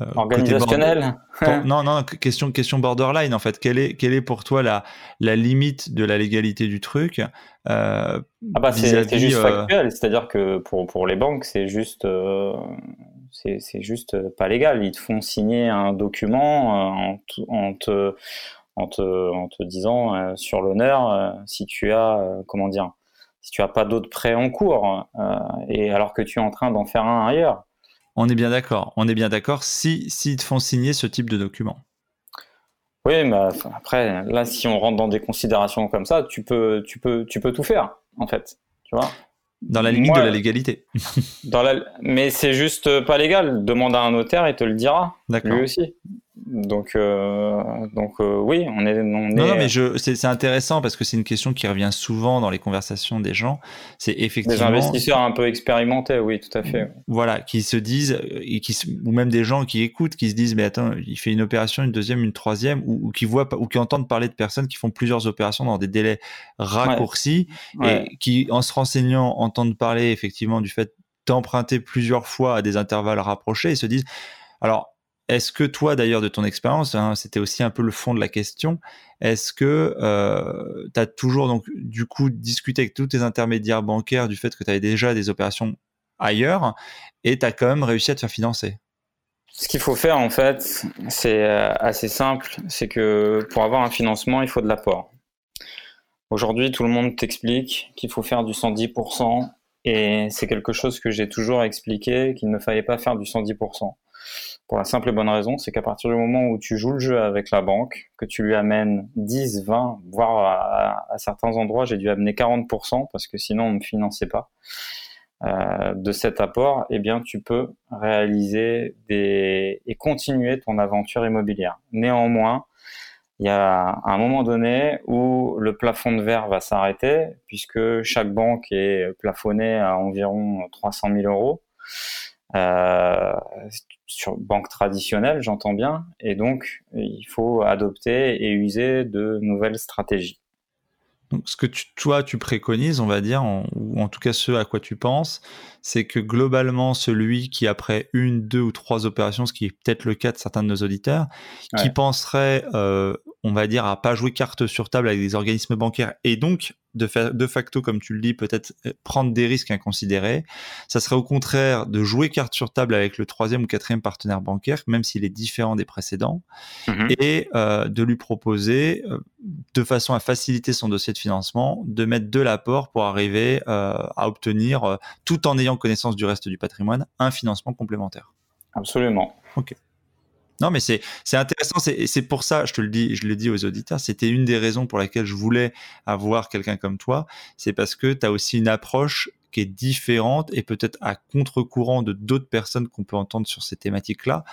euh, euh, organisationnel [LAUGHS] Non, non, question, question borderline en fait. Quelle est, quelle est pour toi la, la limite de la légalité du truc euh, ah bah c'est juste euh, factuel, c'est-à-dire que pour, pour les banques, c'est juste, c'est juste pas légal. Ils te font signer un document en, en, te, en, te, en te disant sur l'honneur si tu as, comment dire, si tu as pas d'autres prêts en cours, et alors que tu es en train d'en faire un ailleurs. On est bien d'accord. On est bien d'accord si s'ils te font signer ce type de document. Oui, mais après, là, si on rentre dans des considérations comme ça, tu peux, tu peux, tu peux tout faire, en fait. Tu vois Dans la limite de la légalité. dans la... Mais c'est juste pas légal. Demande à un notaire et te le dira. Lui aussi. Donc, euh, donc euh, oui, on est. On non, non, mais je, c'est, intéressant parce que c'est une question qui revient souvent dans les conversations des gens. C'est effectivement. Des investisseurs un peu expérimentés, oui, tout à fait. Voilà, qui se disent, et qui, ou même des gens qui écoutent, qui se disent, mais attends, il fait une opération, une deuxième, une troisième, ou, qui voient, ou qui entendent parler de personnes qui font plusieurs opérations dans des délais raccourcis et qui, en se renseignant, entendent parler effectivement du fait d'emprunter plusieurs fois à des intervalles rapprochés et se disent, alors, est-ce que toi, d'ailleurs, de ton expérience, hein, c'était aussi un peu le fond de la question, est-ce que euh, tu as toujours, donc, du coup, discuté avec tous tes intermédiaires bancaires du fait que tu avais déjà des opérations ailleurs et tu as quand même réussi à te faire financer? Ce qu'il faut faire, en fait, c'est euh, assez simple, c'est que pour avoir un financement, il faut de l'apport. Aujourd'hui, tout le monde t'explique qu'il faut faire du 110%, et c'est quelque chose que j'ai toujours expliqué, qu'il ne fallait pas faire du 110%. Pour la simple et bonne raison, c'est qu'à partir du moment où tu joues le jeu avec la banque, que tu lui amènes 10, 20, voire à, certains endroits, j'ai dû amener 40% parce que sinon on ne me finançait pas. Euh, de cet apport, eh bien, tu peux réaliser des et continuer ton aventure immobilière. Néanmoins, il y a un moment donné où le plafond de verre va s'arrêter puisque chaque banque est plafonnée à environ 300 000 euros. Euh, sur banque traditionnelle, j'entends bien, et donc il faut adopter et user de nouvelles stratégies. Donc, ce que toi, tu préconises, on va dire, ou en tout cas ce à quoi tu penses, c'est que globalement, celui qui, après une, deux ou trois opérations, ce qui est peut-être le cas de certains de nos auditeurs, qui penserait, euh, on va dire, à pas jouer carte sur table avec des organismes bancaires et donc de, de facto, comme tu le dis, peut-être euh, prendre des risques inconsidérés. Ça serait au contraire de jouer carte sur table avec le troisième ou quatrième partenaire bancaire, même s'il est différent des précédents, mhm. et euh, de lui proposer, euh, de façon à faciliter son dossier de financement, de mettre de l'apport pour arriver à obtenir, tout en ayant connaissance du reste du patrimoine, un financement complémentaire. Absolument. Ok. Non, mais c'est intéressant. C'est pour ça, je te le dis, je le dis aux auditeurs, c'était une des raisons pour laquelle je voulais avoir quelqu'un comme toi. C'est parce que tu as aussi une approche qui est différente et peut-être à contre-courant de d'autres personnes qu'on peut entendre sur ces thématiques-là.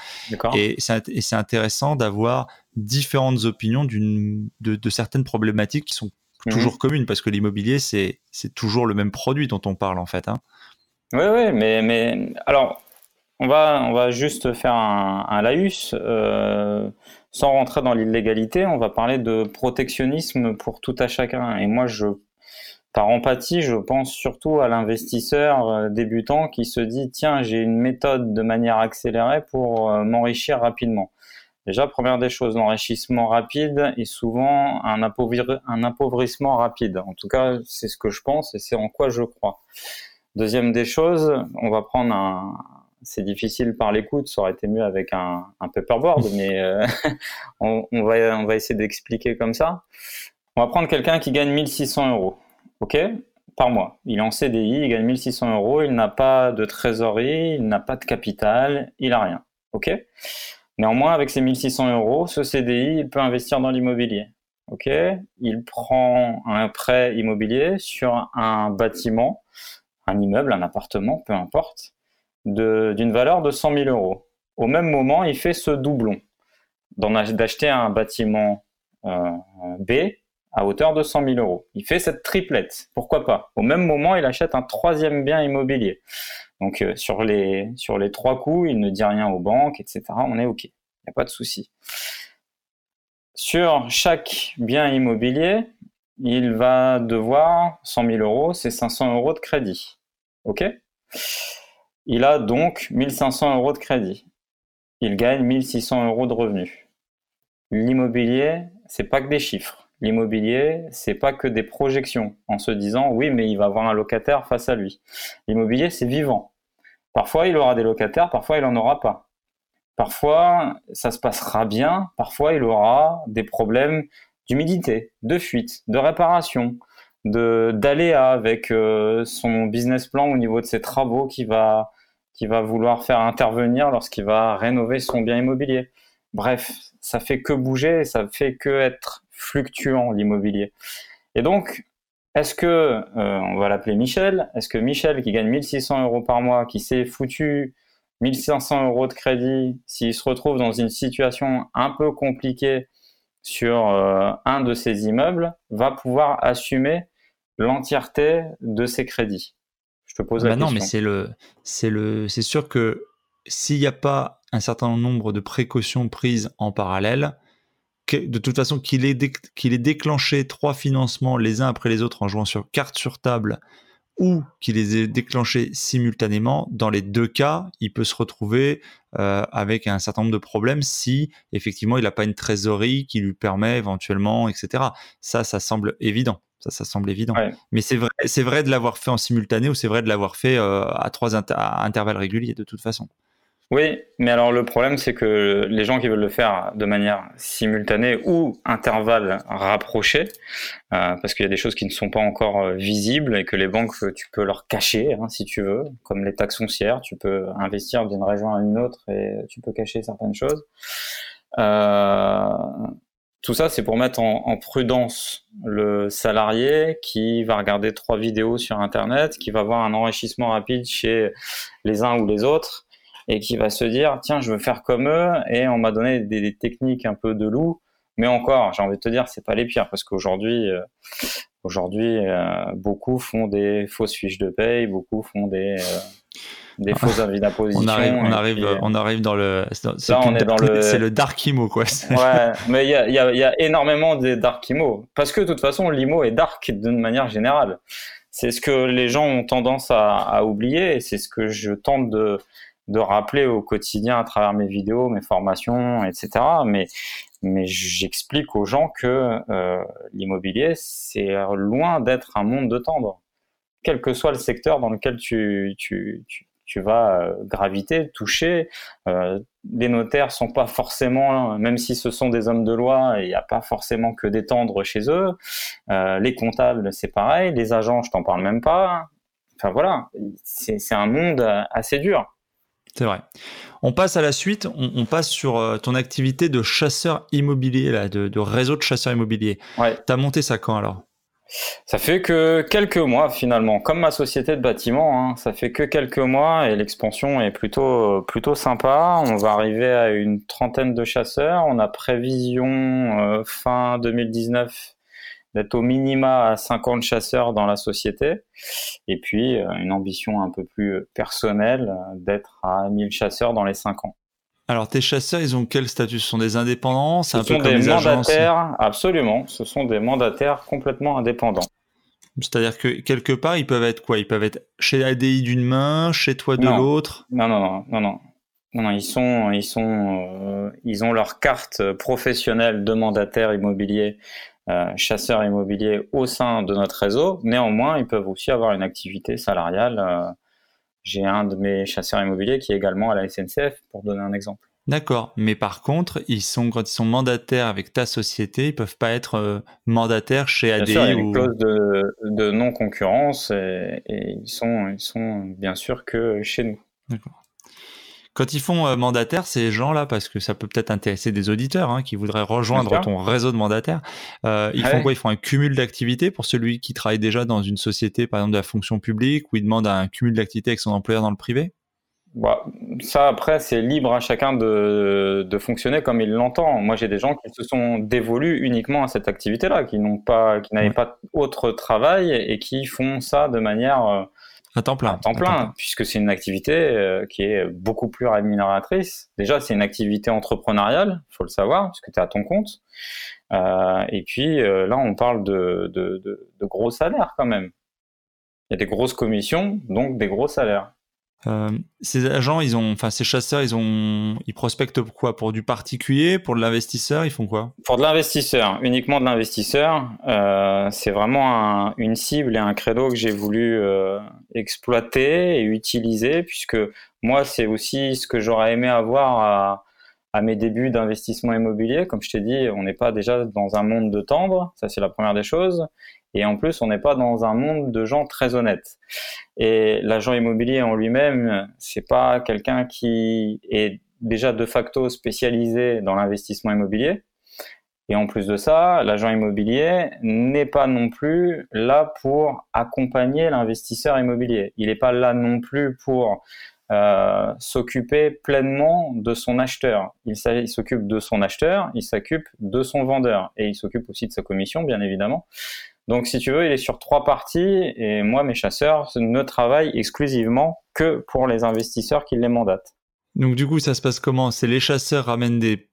Et c'est intéressant d'avoir différentes opinions de, de, certaines problématiques qui sont mhm. toujours communes parce que l'immobilier, c'est toujours le même produit dont on parle en fait. Hein. Oui, oui, mais, mais alors, on va, on va juste faire un, un laïus. Euh, sans rentrer dans l'illégalité, on va parler de protectionnisme pour tout à chacun. Et moi, je, par empathie, je pense surtout à l'investisseur euh, débutant qui se dit tiens, j'ai une méthode de manière accélérée pour euh, m'enrichir rapidement. Déjà, première des choses, l'enrichissement rapide est souvent un, un appauvrissement rapide. En tout cas, c'est ce que je pense et c'est en quoi je crois. Deuxième des choses, on va prendre un, c'est difficile par l'écoute, ça aurait été mieux avec un, paperboard, [LAUGHS] mais euh, on, va, on va essayer d'expliquer comme ça. On va prendre quelqu'un qui gagne 1600 euros, ok, par mois. Il est en CDI, il gagne 1600 euros, il n'a pas de trésorerie, il n'a pas de capital, il n'a rien, ok. Néanmoins, avec ses 1600 euros, ce CDI, il peut investir dans l'immobilier. Ok, il prend un prêt immobilier sur un bâtiment, un immeuble, un appartement, peu importe d'une valeur de 100 000 euros. Au même moment, il fait ce doublon d'acheter un bâtiment euh, B à hauteur de 100 000 euros. Il fait cette triplette. Pourquoi pas? Au même moment, il achète un troisième bien immobilier. Donc euh, sur, les, sur les trois coups, il ne dit rien aux banques, etc. On est OK. Il n'y a pas de souci. Sur chaque bien immobilier, il va devoir 100 000 euros, c'est 500 euros de crédit. OK? Il a donc 1500 euros de crédit. Il gagne 1600 euros de revenus. L'immobilier, c'est pas que des chiffres. L'immobilier, c'est pas que des projections en se disant oui, mais il va avoir un locataire face à lui. L'immobilier, c'est vivant. Parfois, il aura des locataires, parfois, il en aura pas. Parfois, ça se passera bien, parfois, il aura des problèmes d'humidité, de fuite, de réparation, de d'aller avec euh, son business plan au niveau de ses travaux qui va qui va vouloir faire intervenir lorsqu'il va rénover son bien immobilier. Bref, ça fait que bouger, ça fait que être fluctuant l'immobilier. Et donc, est-ce que, euh, on va l'appeler Michel, est-ce que Michel qui gagne 1600 euros par mois, qui s'est foutu 1500 euros de crédit, s'il se retrouve dans une situation un peu compliquée sur euh, un de ses immeubles, va pouvoir assumer l'entièreté de ses crédits? Pose bah Non, mais c'est le, c'est le, c'est sûr que s'il n'y a pas un certain nombre de précautions prises en parallèle, de toute façon qu'il ait, qu'il ait déclenché trois financements les uns après les autres en jouant sur carte sur table ou qu'il les ait déclenchés simultanément, dans les deux cas, il peut se retrouver euh, avec un certain nombre de problèmes si effectivement il n'a pas une trésorerie qui lui permet éventuellement, etc. Ça, ça semble évident. Ça, ça semble évident. Mais c'est vrai, c'est vrai de l'avoir fait en simultané ou c'est vrai de l'avoir fait euh, à trois intervalles réguliers de toute façon. Oui, mais alors le problème, c'est que les gens qui veulent le faire de manière simultanée ou intervalle rapproché, euh, parce qu'il y a des choses qui ne sont pas encore euh, visibles et que les banques, tu peux leur cacher hein, si tu veux, comme les taxes foncières, tu peux investir d'une région à une autre et tu peux cacher certaines choses. Euh, tout ça, c'est pour mettre en, prudence le salarié qui va regarder trois vidéos sur Internet, qui va voir un enrichissement rapide chez les uns ou les autres, et qui va se dire, tiens, je veux faire comme eux, et on m'a donné des, techniques un peu de loup, mais encore, j'ai envie de te dire, c'est pas les pires, parce qu'aujourd'hui, euh, Aujourd'hui, beaucoup font des fausses fiches de paye, beaucoup font des des fausses avis d'imposition. On arrive, on arrive, on arrive dans le. Là, on est dans le. C'est le dark imo, quoi. Ouais, [LAUGHS] mais il y a, y, a, y a, énormément de dark imo. Parce que de toute façon, l'imo est dark d'une manière générale. C'est ce que les gens ont tendance à, à oublier et c'est ce que je tente de, de rappeler au quotidien à travers mes vidéos, mes formations, etc. Mais, mais j'explique aux gens que euh, l'immobilier, c'est loin d'être un monde de tendre. Quel que soit le secteur dans lequel tu, tu, tu, tu vas euh, graviter, toucher. Euh, les notaires sont pas forcément, même si ce sont des hommes de loi, il n'y a pas forcément que des tendres chez eux. Euh, les comptables, c'est pareil. Les agents, je t'en parle même pas. Enfin voilà, c'est un monde assez dur. C'est vrai. On passe à la suite, on, passe sur ton activité de chasseur immobilier, là, de, réseau de chasseurs immobiliers. Ouais. Tu as monté ça quand alors? Ça fait que quelques mois finalement, comme ma société de bâtiment, hein, ça fait que quelques mois et l'expansion est plutôt plutôt sympa. On va arriver à une trentaine de chasseurs. On a prévision euh, fin 2019 d'être au minima à 50 chasseurs dans la société et puis euh, une ambition un peu plus personnelle d'être à 1000 chasseurs dans les 5 ans. Alors, tes chasseurs, ils ont quel statut? Ce sont des indépendants? Ce sont des mandataires, absolument. Ce sont des mandataires complètement indépendants. C'est-à-dire que quelque part, ils peuvent être quoi? Ils peuvent être chez ADI d'une main, chez toi de l'autre? Non, non, non, non, non, non. ils sont, ils sont, euh, ils ont leur carte professionnelle de mandataire immobilier, euh, chasseur immobilier au sein de notre réseau. Néanmoins, ils peuvent aussi avoir une activité salariale. J'ai un de mes chasseurs immobiliers qui est également à la SNCF, pour donner un exemple. D'accord, mais par contre, ils sont quand ils sont mandataires avec ta société, ils peuvent pas être euh, mandataires chez ADI. Bien sûr, il y a une clause de, non concurrence et, et, ils sont ils sont bien sûr que chez nous. D'accord. Quand ils font euh, mandataire, ces gens-là, parce que ça peut peut-être intéresser des auditeurs hein, qui voudraient rejoindre ton réseau de mandataires, euh, ils font quoi? Ils font un cumul d'activités pour celui qui travaille déjà dans une société, par exemple de la fonction publique, ou il demande un cumul d'activités avec son employeur dans le privé? Bah, ça après c'est libre à chacun de, de fonctionner comme il l'entend. Moi j'ai des gens qui se sont dévolus uniquement à cette activité-là, qui n'ont pas, qui n'avaient pas autre travail et qui font ça de manière à temps plein. À temps plein, puisque c'est une activité euh, qui est beaucoup plus rémunératrice. Déjà, c'est une activité entrepreneuriale, il faut le savoir, puisque tu es à ton compte. Euh, et puis euh, là, on parle de, de, de gros salaires quand même. Il y a des grosses commissions, donc des gros salaires. Euh, ces agents, ils ont, enfin ces chasseurs, ils ont, ils prospectent quoi? Pour du particulier, pour de l'investisseur, ils font quoi? Pour de l'investisseur, uniquement de l'investisseur. Euh, c'est vraiment une cible et un credo que j'ai voulu euh, exploiter et utiliser, puisque moi, c'est aussi ce que j'aurais aimé avoir à, à mes débuts d'investissement immobilier. Comme je t'ai dit, on n'est pas déjà dans un monde de tendre, ça c'est la première des choses. Et en plus, on n'est pas dans un monde de gens très honnêtes. Et l'agent immobilier en lui-même, c'est pas quelqu'un qui est déjà de facto spécialisé dans l'investissement immobilier. Et en plus de ça, l'agent immobilier n'est pas non plus là pour accompagner l'investisseur immobilier. Il n'est pas là non plus pour euh, s'occuper pleinement de son acheteur. Il s'occupe de son acheteur, il s'occupe de son vendeur et il s'occupe aussi de sa commission, bien évidemment. Donc, si tu veux, il est sur trois parties et moi, mes chasseurs ne travaillent exclusivement que pour les investisseurs qui les mandatent. Donc, du coup, ça se passe comment? C'est les chasseurs ramènent des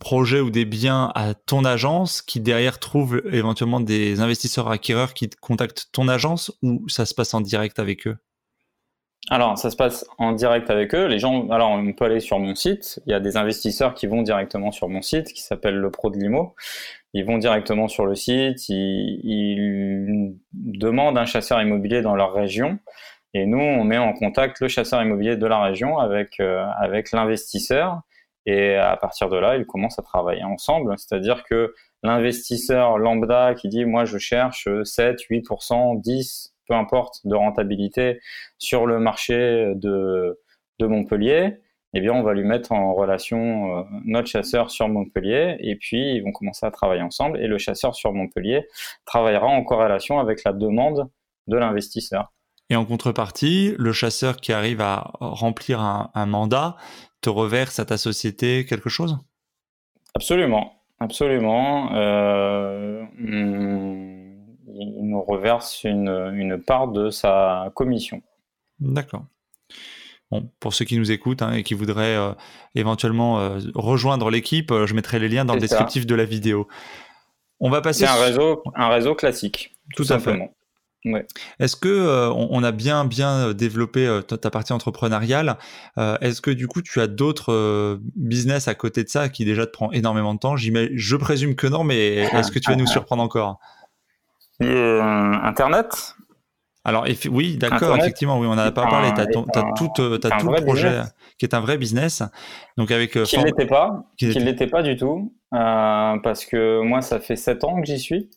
projets ou des biens à ton agence qui derrière trouvent éventuellement des investisseurs acquéreurs qui contactent ton agence ou ça se passe en direct avec eux? Alors, ça se passe en direct avec eux. Les gens, alors on peut aller sur mon site. Il y a des investisseurs qui vont directement sur mon site, qui s'appelle le Pro de Limo. Ils vont directement sur le site, ils, demandent un chasseur immobilier dans leur région, et nous, on met en contact le chasseur immobilier de la région avec euh, avec l'investisseur. Et à partir de là, ils commencent à travailler ensemble. C'est-à-dire que l'investisseur lambda qui dit, moi, je cherche 7, 8%, 10, peu importe, de rentabilité sur le marché de, de Montpellier, eh bien, on va lui mettre en relation euh, notre chasseur sur Montpellier et puis ils vont commencer à travailler ensemble et le chasseur sur Montpellier travaillera en corrélation avec la demande de l'investisseur. Et en contrepartie, le chasseur qui arrive à remplir un, mandat te reverse à ta société quelque chose? Absolument, absolument. Euh, il nous reverse une, une part de sa commission. D'accord. Bon, pour ceux qui nous écoutent hein, et qui voudraient euh, éventuellement euh, rejoindre l'équipe, euh, je mettrai les liens dans le descriptif de la vidéo. On va passer. C'est un réseau, un réseau classique. Tout, simplement. Ouais. Est-ce que on, a bien bien développé ta partie entrepreneuriale Est-ce que du coup tu as d'autres business à côté de ça qui déjà te prend énormément de temps? Je présume que non, mais est-ce que tu vas nous surprendre encore? Internet? Alors oui, d'accord, effectivement, oui, on n'en a pas parlé. Tu as, tout, euh, le projet qui est un vrai business. Donc avec euh, qui ne l'était pas, qui ne l'était pas du tout, euh, parce que moi, ça fait sept ans que j'y suis.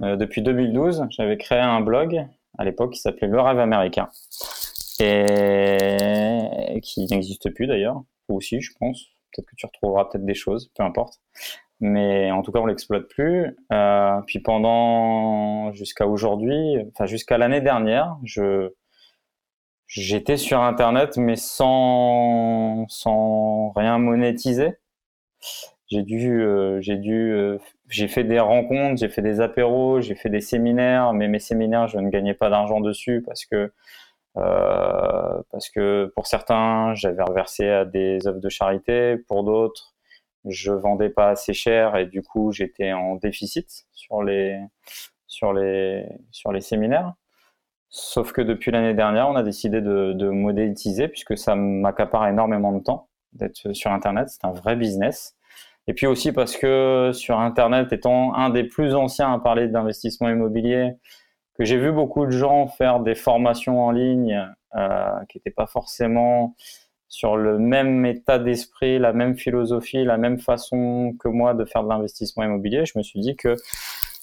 depuis 2012, j'avais créé un blog à l'époque qui s'appelait Le Rêve américain et qui n'existe plus d'ailleurs, ou aussi, je pense. Peut-être que tu retrouveras peut-être des choses, peu importe mais en tout cas on l'exploite plus. Euh, puis pendant jusqu'à aujourd'hui, enfin jusqu'à l'année dernière, je j'étais sur internet mais sans sans rien monétiser. J'ai dû euh, j'ai dû euh, j'ai fait des rencontres, j'ai fait des apéros, j'ai fait des séminaires, mais mes séminaires je ne gagnais pas d'argent dessus parce que euh, parce que pour certains j'avais reversé à des œuvres de charité, pour d'autres je vendais pas assez cher et du coup j'étais en déficit sur les sur les sur les séminaires. Sauf que depuis l'année dernière, on a décidé de, modéliser puisque ça m'accapare énormément de temps d'être sur Internet. C'est un vrai business. Et puis aussi parce que sur Internet, étant un des plus anciens à parler d'investissement immobilier, que j'ai vu beaucoup de gens faire des formations en ligne euh, qui n'étaient pas forcément sur le même état d'esprit, la même philosophie, la même façon que moi de faire de l'investissement immobilier, je me suis dit que,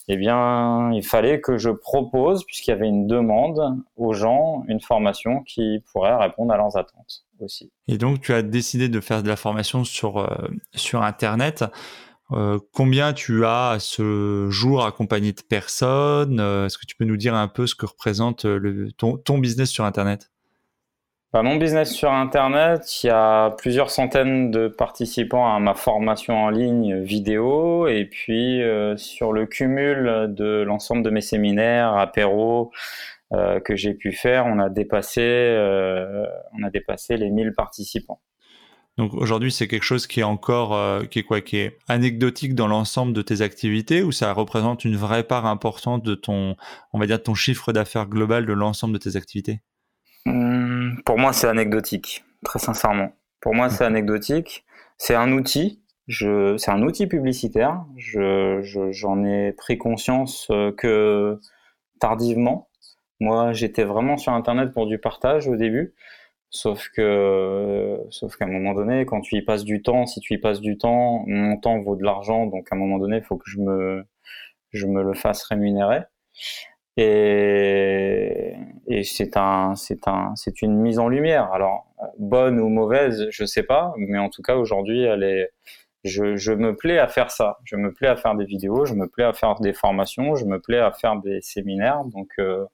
eh bien, il fallait que je propose, puisqu'il y avait une demande aux gens, une formation qui pourrait répondre à leurs attentes aussi. Et donc, tu as décidé de faire de la formation sur, euh, sur Internet. Euh, combien tu as à ce jour accompagné de personnes? Euh, Est-ce que tu peux nous dire un peu ce que représente le, ton business sur Internet? Mon business sur Internet, il y a plusieurs centaines de participants à ma formation en ligne vidéo. Et puis, euh, sur le cumul de l'ensemble de mes séminaires, apéros euh, que j'ai pu faire, on a dépassé, euh, on a dépassé les 1000 participants. Donc aujourd'hui, c'est quelque chose qui est encore, qui est quoi, qui est anecdotique dans l'ensemble de tes activités, ou ça représente une vraie part importante de ton, on va dire, ton chiffre d'affaires global de l'ensemble de tes activités? Pour moi, c'est anecdotique, très sincèrement. Pour moi, c'est anecdotique. C'est un outil. Je, c'est un outil publicitaire. Je, j'en ai pris conscience euh, que tardivement. Moi, j'étais vraiment sur Internet pour du partage au début. Sauf que, sauf qu'à un moment donné, quand tu y passes du temps, si tu y passes du temps, mon temps vaut de l'argent. Donc, à un moment donné, il faut que je me, je me le fasse rémunérer. Et, et c'est un, c'est un, c'est une mise en lumière. Alors bonne ou mauvaise, je sais pas, mais en tout cas aujourd'hui, elle est, je, je me plais à faire ça. Je me plais à faire des vidéos, je me plais à faire des formations, je me plais à faire des séminaires. Donc euh,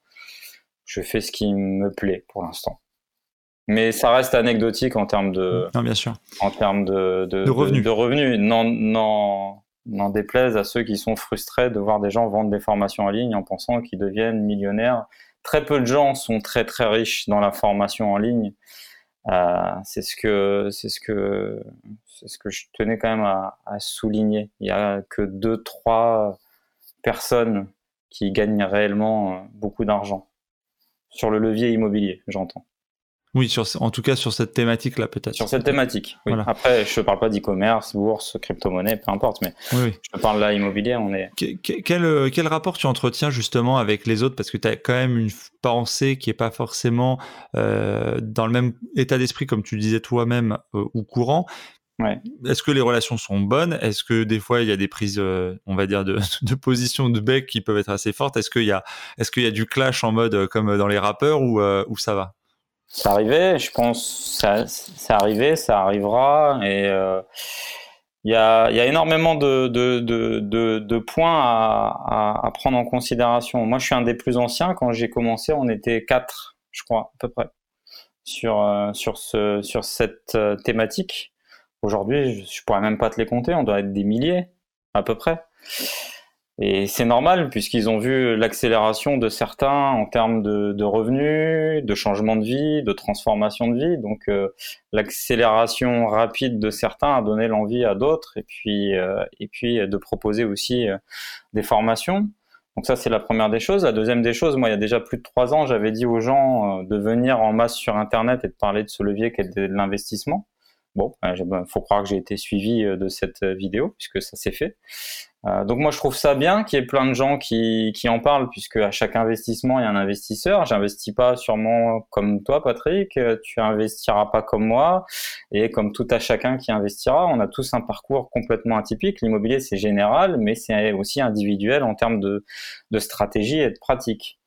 je fais ce qui me plaît pour l'instant. Mais ça reste anecdotique en termes de, non, bien sûr. en termes de, de, de revenus. De, revenus. Non, non, n'en déplaise à ceux qui sont frustrés de voir des gens vendre des formations en ligne en pensant qu'ils deviennent millionnaires. Très peu de gens sont très très riches dans la formation en ligne. Euh, c'est ce que c'est ce que c'est ce que je tenais quand même à, à souligner. Il y a que deux trois personnes qui gagnent réellement beaucoup d'argent sur le levier immobilier, j'entends. Oui, sur, en tout cas sur cette thématique-là peut-être. Sur cette thématique, oui. Après, je ne parle pas d'e-commerce, bourse, crypto-monnaie, peu importe, mais oui, je parle là immobilier, on est... quel, euh, quel, rapport tu entretiens justement avec les autres? Parce que tu as quand même une pensée qui n'est pas forcément euh, dans le même état d'esprit, comme tu disais toi-même, euh, ou courant. Ouais. Est-ce que les relations sont bonnes? Est-ce que des fois il y a des prises, on va dire, de, [LAUGHS] de, position de bec qui peuvent être assez fortes? Est-ce qu'il y a, est-ce qu'il y a du clash en mode comme dans les rappeurs ou, ou ça va? Ça arrivait, je pense, ça, c'est arrivé, ça arrivera, et euh, il y, a, y, a, énormément de, de, de, de points à, à, prendre en considération. Moi, je suis un des plus anciens. Quand j'ai commencé, on était quatre, je crois, à peu près, sur, euh, sur, ce, sur cette euh, thématique. Aujourd'hui, je, je pourrais même pas te les compter. On doit être des milliers, à peu près. Et c'est normal puisqu'ils ont vu l'accélération de certains en termes de, revenus, de changement de vie, de transformation de vie. Donc euh, l'accélération rapide de certains a donné l'envie à d'autres et puis euh, et puis de proposer aussi euh, des formations. Donc ça c'est la première des choses. La deuxième des choses, moi il y a déjà plus de trois ans, j'avais dit aux gens de venir en masse sur Internet et de parler de ce levier qu'est de l'investissement. Bon, il ben, faut croire que j'ai été suivi de cette vidéo puisque ça s'est fait. Euh, donc moi je trouve ça bien qu'il y ait plein de gens qui, qui en parlent puisque à chaque investissement il y a un investisseur. J'investis pas sûrement comme toi Patrick, euh, tu investiras pas comme moi et comme tout à chacun qui investira. On a tous un parcours complètement atypique. L'immobilier c'est général mais c'est aussi individuel en termes de, de stratégie et de pratique.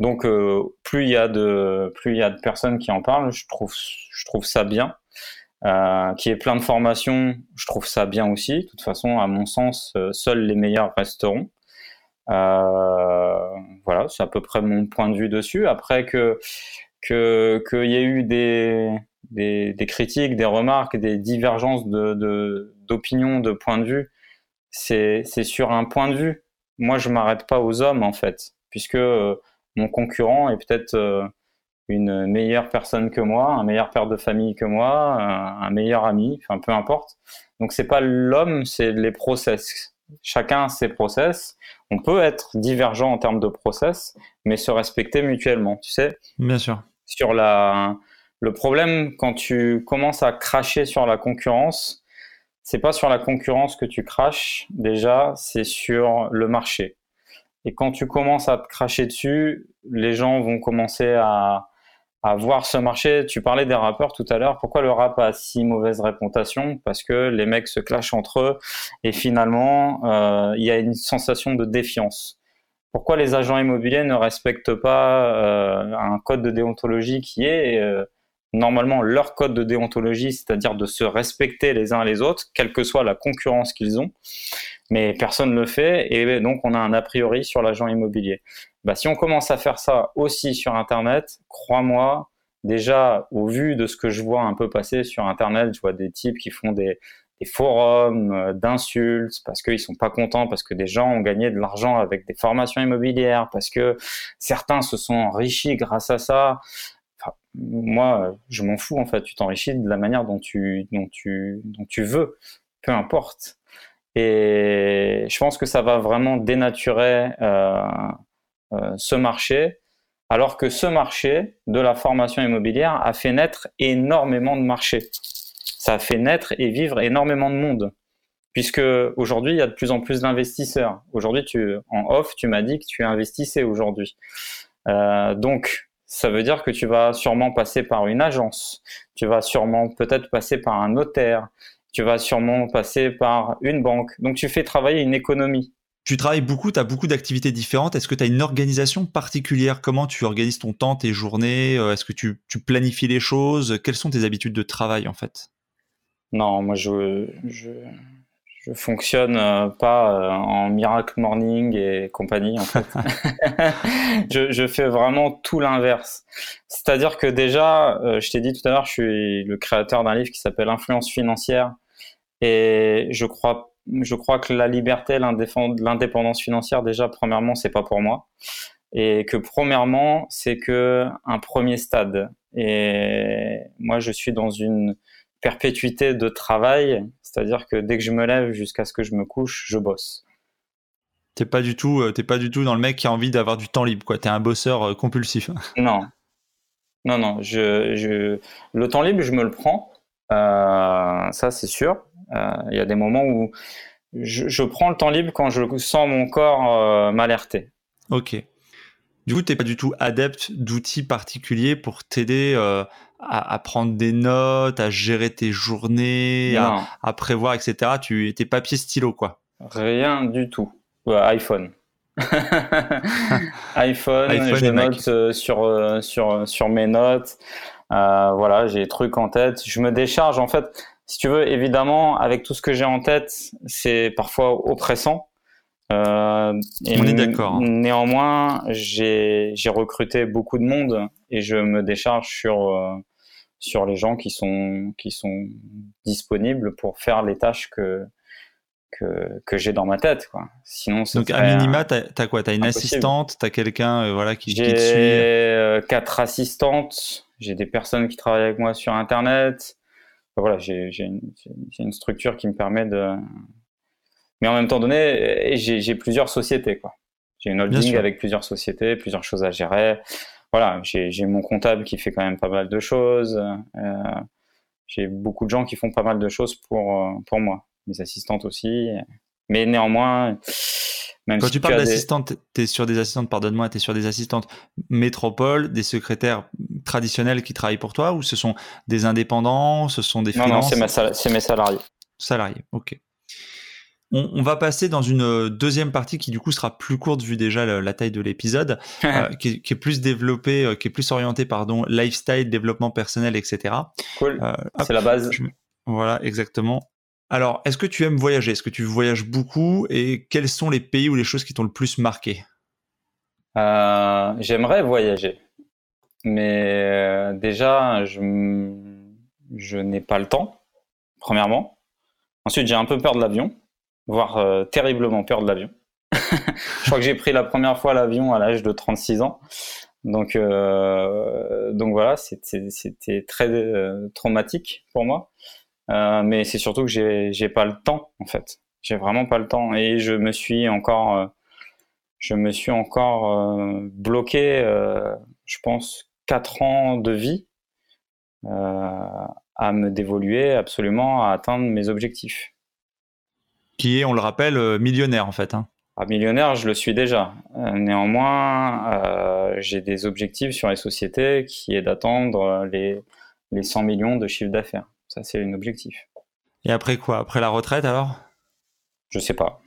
Donc euh, plus il y a de plus il y a de personnes qui en parlent, je trouve je trouve ça bien. Euh, qui est plein de formations, je trouve ça bien aussi. De toute façon, à mon sens, euh, seuls les meilleurs resteront. Euh, voilà, c'est à peu près mon point de vue dessus. Après que qu'il y ait eu des, des, critiques, des remarques, des divergences de d'opinion, de, de points de vue, c'est sur un point de vue. Moi, je m'arrête pas aux hommes en fait, puisque mon concurrent est peut-être une meilleure personne que moi, un meilleur père de famille que moi, un, meilleur ami, enfin peu importe. Donc c'est pas l'homme, c'est les process. Chacun a ses process. On peut être divergent en termes de process, mais se respecter mutuellement, tu sais. Bien sûr. Sur la, le problème quand tu commences à cracher sur la concurrence, c'est pas sur la concurrence que tu craches déjà, c'est sur le marché. Et quand tu commences à te cracher dessus, les gens vont commencer à, à voir ce marché. Tu parlais des rappeurs tout à l'heure. Pourquoi le rap a si mauvaise réputation? Parce que les mecs se clashent entre eux et finalement, euh, il y a une sensation de défiance. Pourquoi les agents immobiliers ne respectent pas euh, un code de déontologie qui est euh, normalement leur code de déontologie, c'est-à-dire de se respecter les uns les autres, quelle que soit la concurrence qu'ils ont mais personne ne le fait et donc on a un a priori sur l'agent immobilier. Bah, si on commence à faire ça aussi sur Internet, crois-moi, déjà au vu de ce que je vois un peu passer sur Internet, je vois des types qui font des, forums euh, d'insultes parce qu'ils sont pas contents, parce que des gens ont gagné de l'argent avec des formations immobilières, parce que certains se sont enrichis grâce à ça. Moi, je m'en fous en fait. Tu t'enrichis de la manière dont tu, dont tu, dont tu veux, peu importe. Et je pense que ça va vraiment dénaturer euh, euh, ce marché, alors que ce marché de la formation immobilière a fait naître énormément de marchés. Ça a fait naître et vivre énormément de monde. Puisque aujourd'hui, il y a de plus en plus d'investisseurs. Aujourd'hui, tu, en off, tu m'as dit que tu investissais aujourd'hui. Euh, donc, ça veut dire que tu vas sûrement passer par une agence, tu vas sûrement peut-être passer par un notaire, tu vas sûrement passer par une banque. Donc tu fais travailler une économie. Tu travailles beaucoup, tu as beaucoup d'activités différentes. Est-ce que tu as une organisation particulière? Comment tu organises ton temps, tes journées? Euh, Est-ce que tu, planifies les choses? Quelles sont tes habitudes de travail en fait? Non, moi je, je, fonctionne euh, pas euh, en miracle morning et compagnie en fait. [LAUGHS] [LAUGHS] je, je, fais vraiment tout l'inverse. C'est-à-dire que déjà, je t'ai dit tout à l'heure, je suis le créateur d'un livre qui s'appelle Influence financière et je crois, je crois que la liberté, l'indépendance financière, déjà, premièrement, c'est pas pour moi. Et que premièrement, c'est que un premier stade. Et moi, je suis dans une perpétuité de travail, c'est-à-dire que dès que je me lève jusqu'à ce que je me couche, je bosse. T'es pas du tout, euh, t'es pas du tout dans le mec qui a envie d'avoir du temps libre, quoi. T'es un bosseur euh, compulsif. [LAUGHS] Non, non, non. Je, je, le temps libre, je me le prends. Euh, ça, c'est sûr. Euh, il y a des moments où je, prends le temps libre quand je sens mon corps euh, m'alerter. Ok. Du coup, tu n'es pas du tout adepte d'outils particuliers pour t'aider euh, à, prendre des notes, à gérer tes journées, à, prévoir, etc. Tu étais papier stylo, quoi. Rien du tout. [LAUGHS] iPhone. iPhone, iPhone, je note sur, sur, sur mes notes. voilà, j'ai des trucs en tête. Je me décharge. En fait, si tu veux, évidemment, avec tout ce que j'ai en tête, c'est parfois oppressant. Euh, On est d'accord. Néanmoins, j'ai recruté beaucoup de monde et je me décharge sur euh, sur les gens qui sont qui sont disponibles pour faire les tâches que que, que j'ai dans ma tête. Quoi. Sinon, Donc, à minima, tu as, quoi? Tu as une assistante? Tu as quelqu'un voilà, qui, qui, te suit? J'ai quatre assistantes. J'ai des personnes qui travaillent avec moi sur Internet. voilà, j'ai une, une, structure qui me permet de. Mais en même temps donné, j'ai plusieurs sociétés. quoi. J'ai une holding avec plusieurs sociétés, plusieurs choses à gérer. Voilà, j'ai mon comptable qui fait quand même pas mal de choses. Euh, j'ai beaucoup de gens qui font pas mal de choses pour, euh, pour moi. Mes assistantes aussi. Mais néanmoins, même Quand tu parles d'assistantes, tu es sur des assistantes, pardonne-moi, tu es sur des assistantes métropole, des secrétaires traditionnels qui travaillent pour toi ou ce sont des indépendants, ce sont des Non, non, c'est mes salariés. Salariés, ok. On, va passer dans une euh, deuxième partie qui du coup sera plus courte vu déjà la, taille de l'épisode, [LAUGHS] euh, qui, est plus développée, euh, qui est plus orientée pardon lifestyle, développement personnel, etc. Cool. C'est la base. voilà, exactement. Alors, est-ce que tu aimes voyager? Est-ce que tu voyages beaucoup? Et quels sont les pays ou les choses qui t'ont le plus marqué? J'aimerais voyager, mais déjà, je, je n'ai pas le temps. Premièrement. Ensuite, j'ai un peu peur de l'avion voire euh, terriblement peur de l'avion. [LAUGHS] je crois que j'ai pris la première fois l'avion à l'âge de 36 ans. Donc, euh, donc voilà, c'était très euh, traumatique pour moi. mais c'est surtout que j'ai pas le temps, en fait. J'ai vraiment pas le temps. Et je me suis encore, je me suis encore bloqué, je pense, 4 ans de vie à me dévoluer absolument à atteindre mes objectifs qui est, on le rappelle, euh, millionnaire en fait. Hein. Ah, millionnaire, je le suis déjà. Euh, néanmoins, euh, j'ai des objectifs sur les sociétés qui est d'attendre les, les 100 millions de chiffre d'affaires. Ça, c'est un objectif. Et après quoi? Après la retraite alors? Je sais pas.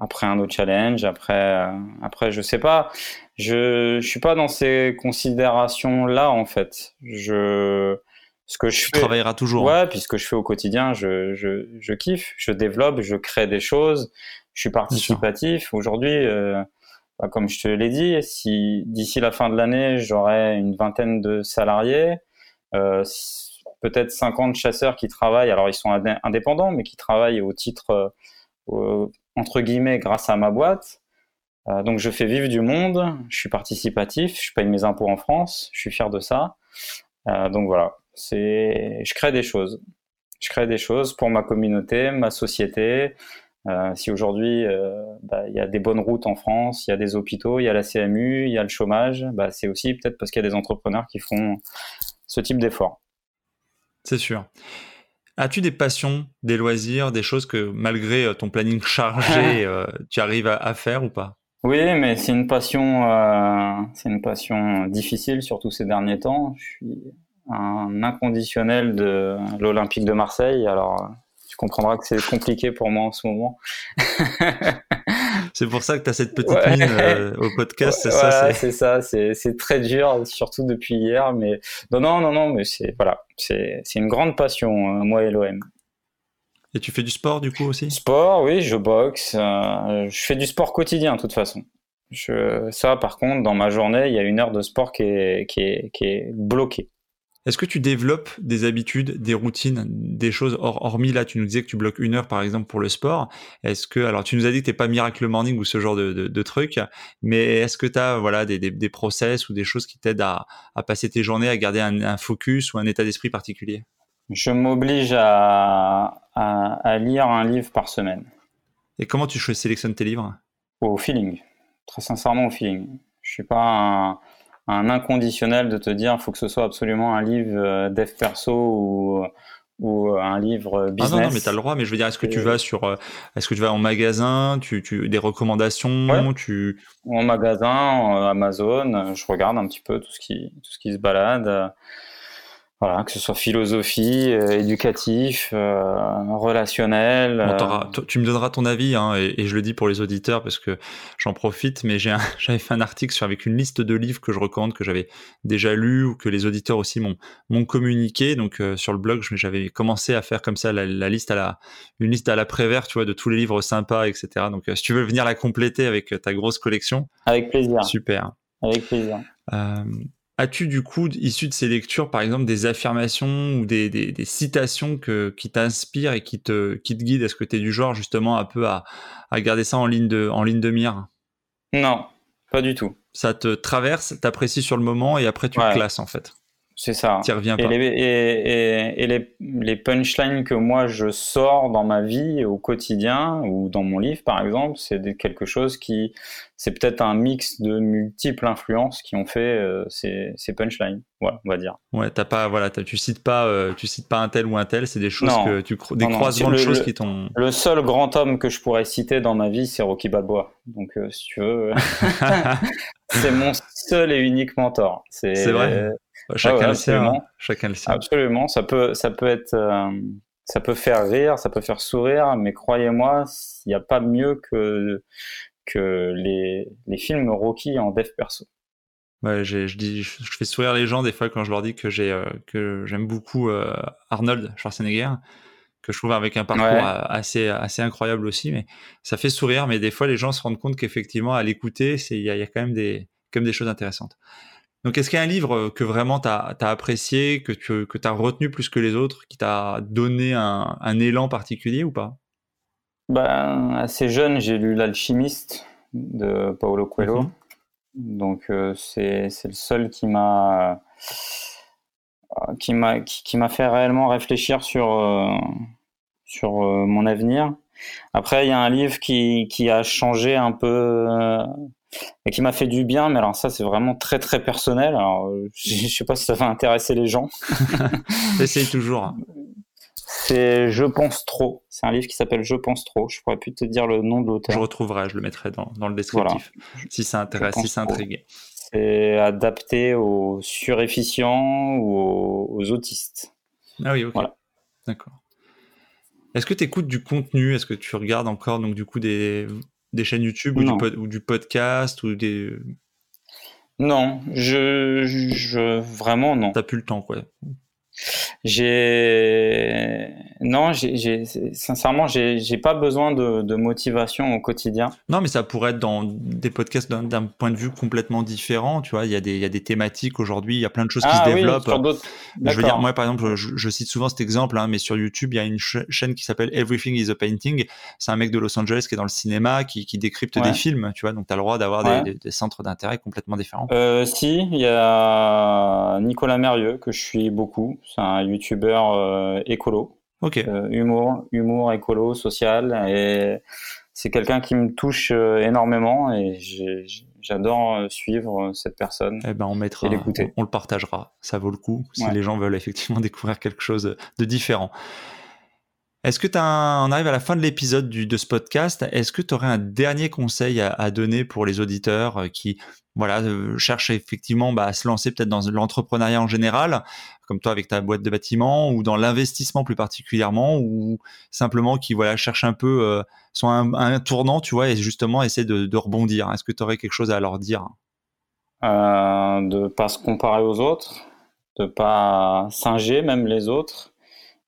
Après un autre challenge, après, après je sais pas. Je, je suis pas dans ces considérations là en fait. Je, ce que je tu travailleras toujours. Ouais, puis ce que je fais au quotidien, je, je, je kiffe, je développe, je crée des choses, je suis participatif. Aujourd'hui, euh, bah, comme je te l'ai dit, si d'ici la fin de l'année, j'aurai une vingtaine de salariés, euh, peut-être 50 chasseurs qui travaillent, alors ils sont indépendants, mais qui travaillent au titre, euh, entre guillemets, grâce à ma boîte. Donc je fais vivre du monde, je suis participatif, je paye mes impôts en France, je suis fier de ça. Donc voilà, c'est, je crée des choses. Je crée des choses pour ma communauté, ma société. Euh, si aujourd'hui euh, bah, il y a des bonnes routes en France, il y a des hôpitaux, il y a la CMU, il y a le chômage, bah, c'est aussi peut-être parce qu'il y a des entrepreneurs qui font ce type d'efforts. C'est sûr. As-tu des passions, des loisirs, des choses que malgré euh, ton planning chargé, [LAUGHS] tu arrives à, faire ou pas? Oui, mais c'est une passion, c'est une passion difficile, surtout ces derniers temps. Je suis un inconditionnel de l'Olympique de Marseille. Alors, tu comprendras que c'est compliqué pour moi en ce moment. c'est pour ça que tu as cette petite mine euh, au podcast, c'est ça C'est ça, c'est très dur, surtout depuis hier. Mais non, non, non, non, mais c'est voilà, c'est une grande passion, euh, moi et l'OM. Et tu fais du sport du coup aussi? Sport, oui, je boxe. Euh, je fais du sport quotidien de toute façon. Je, ça, par contre, dans ma journée, il y a une heure de sport qui est, qui est, qui est bloquée. Est-ce que tu développes des habitudes, des routines, des choses hormis là, tu nous disais que tu bloques une heure par exemple pour le sport. Est-ce que, alors tu nous as dit que tu n'es pas Miracle Morning ou ce genre de, de, trucs, mais est-ce que tu as voilà, des, des, process ou des choses qui t'aident à, à, passer tes journées, à garder un, focus ou un état d'esprit particulier? Je m'oblige à, à, lire un livre par semaine. Et comment tu sélectionnes tes livres? Au feeling, très sincèrement au feeling. Je suis pas un un inconditionnel de te dire il faut que ce soit absolument un livre euh, dev perso ou ou un livre business. Ah non, non mais tu as le droit, mais je veux dire, est-ce que tu vas sur, euh, est-ce que tu vas en magasin, tu, tu des recommandations, tu... En magasin, Amazon, je regarde un petit peu tout ce qui, tout ce qui se balade. Voilà, que ce soit philosophie, euh, éducatif, euh, relationnel. Euh. tu me donneras ton avis, hein, et, je le dis pour les auditeurs parce que j'en profite, mais [LAUGHS] j'avais fait un article sur, avec une liste de livres que je recommande, que j'avais déjà lu ou que les auditeurs aussi m'ont communiqué. Donc sur le blog, j'avais commencé à faire comme ça la, liste à la, une liste à la Prévert, tu vois, de tous les livres sympas, etc. Donc si tu veux venir la compléter avec ta grosse collection. Avec plaisir. Super. Avec plaisir. As-tu du coup, issu de ces lectures, par exemple, des affirmations ou des, des, citations que, qui t'inspirent et qui te, qui te guident? Est-ce que tu es du genre justement un peu à, à garder ça en ligne de, en ligne de mire? Non, pas du tout. Ça te traverse, t'apprécies sur le moment et après tu classes en fait. C'est ça. Tu reviens pas. Et, les, et, et, les, les, punchlines que moi je sors dans ma vie au quotidien ou dans mon livre par exemple, c'est quelque chose qui, c'est peut-être un mix de multiples influences qui ont fait euh, ces, ces, punchlines. Voilà, on va dire. Ouais, t'as pas, voilà, tu cites pas, euh, tu cites pas un tel ou un tel, c'est des choses que tu, des croisements de choses qui t'ont. Le seul grand homme que je pourrais citer dans ma vie, c'est Rocky Balboa. Donc, euh, si tu veux, [LAUGHS] [LAUGHS] c'est mon seul et unique mentor. C'est vrai? Chacun, le sait, hein. Chacun le sait. Absolument. Ça peut, ça peut être, euh, ça peut faire rire, ça peut faire sourire, mais croyez-moi, il n'y a pas mieux que, que les, les films Rocky en dev perso. Ouais, je dis, je fais sourire les gens des fois quand je leur dis que j'ai, euh, que j'aime beaucoup euh, Arnold Schwarzenegger, que je trouve avec un parcours assez, assez incroyable aussi, mais ça fait sourire, mais des fois les gens se rendent compte qu'effectivement à l'écouter, il y, y a, quand même des, quand même des choses intéressantes. Donc, est-ce qu'il y a un livre euh, que vraiment tu as, apprécié, que tu que as retenu plus que les autres, qui t'a donné un, élan particulier ou pas? Ben, Assez jeune, j'ai lu L'Alchimiste de Paolo Coelho. Mhm. Donc, euh, c'est le seul qui m'a euh, qui m'a qui, m'a fait réellement réfléchir sur sur mon avenir. Après, il y a un livre qui, qui a changé un peu et qui m'a fait du bien. Mais alors ça, c'est vraiment très très personnel. Alors, je sais pas si ça va intéresser les gens. [LAUGHS] Essaye toujours. C'est Je pense trop. C'est un livre qui s'appelle Je pense trop. Je pourrais plus te dire le nom de l'auteur. Je retrouverai, je le mettrai dans, dans le descriptif. Si ça intéresse, si ça intrigue. C'est adapté aux surefficients ou aux, autistes. Ah oui, ok. D'accord. Est-ce que tu écoutes du contenu? Est-ce que tu regardes encore donc du coup des des chaînes YouTube ou du, podcast ou des. Non, je, je vraiment non. T'as plus le temps, quoi. J'ai non, j'ai sincèrement, j'ai pas besoin de, motivation au quotidien. Non, mais ça pourrait être dans des podcasts d'un point de vue complètement différent. Tu vois, il y a des, il y a des thématiques aujourd'hui, il y a plein de choses qui ah se développent. je veux dire, moi, par exemple, je, cite souvent cet exemple, hein, mais sur YouTube, il y a une chaîne qui s'appelle Everything is a Painting. C'est un mec de Los Angeles qui est dans le cinéma, qui, qui décrypte des films. Tu vois, donc tu as le droit d'avoir des, des, centres d'intérêt complètement différents. Euh, si, il y a Nicolas Mérieux que je suis beaucoup. C'est un youtubeur euh, écolo. Ok. Euh, humour, humour écolo, social. Et c'est quelqu'un qui me touche euh, énormément et j'adore suivre cette personne. Eh ben, on mettra, on, on, le partagera. Ça vaut le coup si les gens veulent effectivement [LAUGHS] découvrir quelque chose de différent. Est-ce que tu on arrive à la fin de l'épisode de ce podcast. Est-ce que tu aurais un dernier conseil à, donner pour les auditeurs euh, qui voilà, euh, cherchent effectivement bah, à se lancer peut-être dans l'entrepreneuriat en général, comme toi avec ta boîte de bâtiment, ou dans l'investissement plus particulièrement, ou simplement qui voilà, cherchent un peu, euh, sont un, tournant, tu vois, et justement essaient de, rebondir. Est-ce que tu aurais quelque chose à leur dire? De pas se comparer aux autres, de pas singer même les autres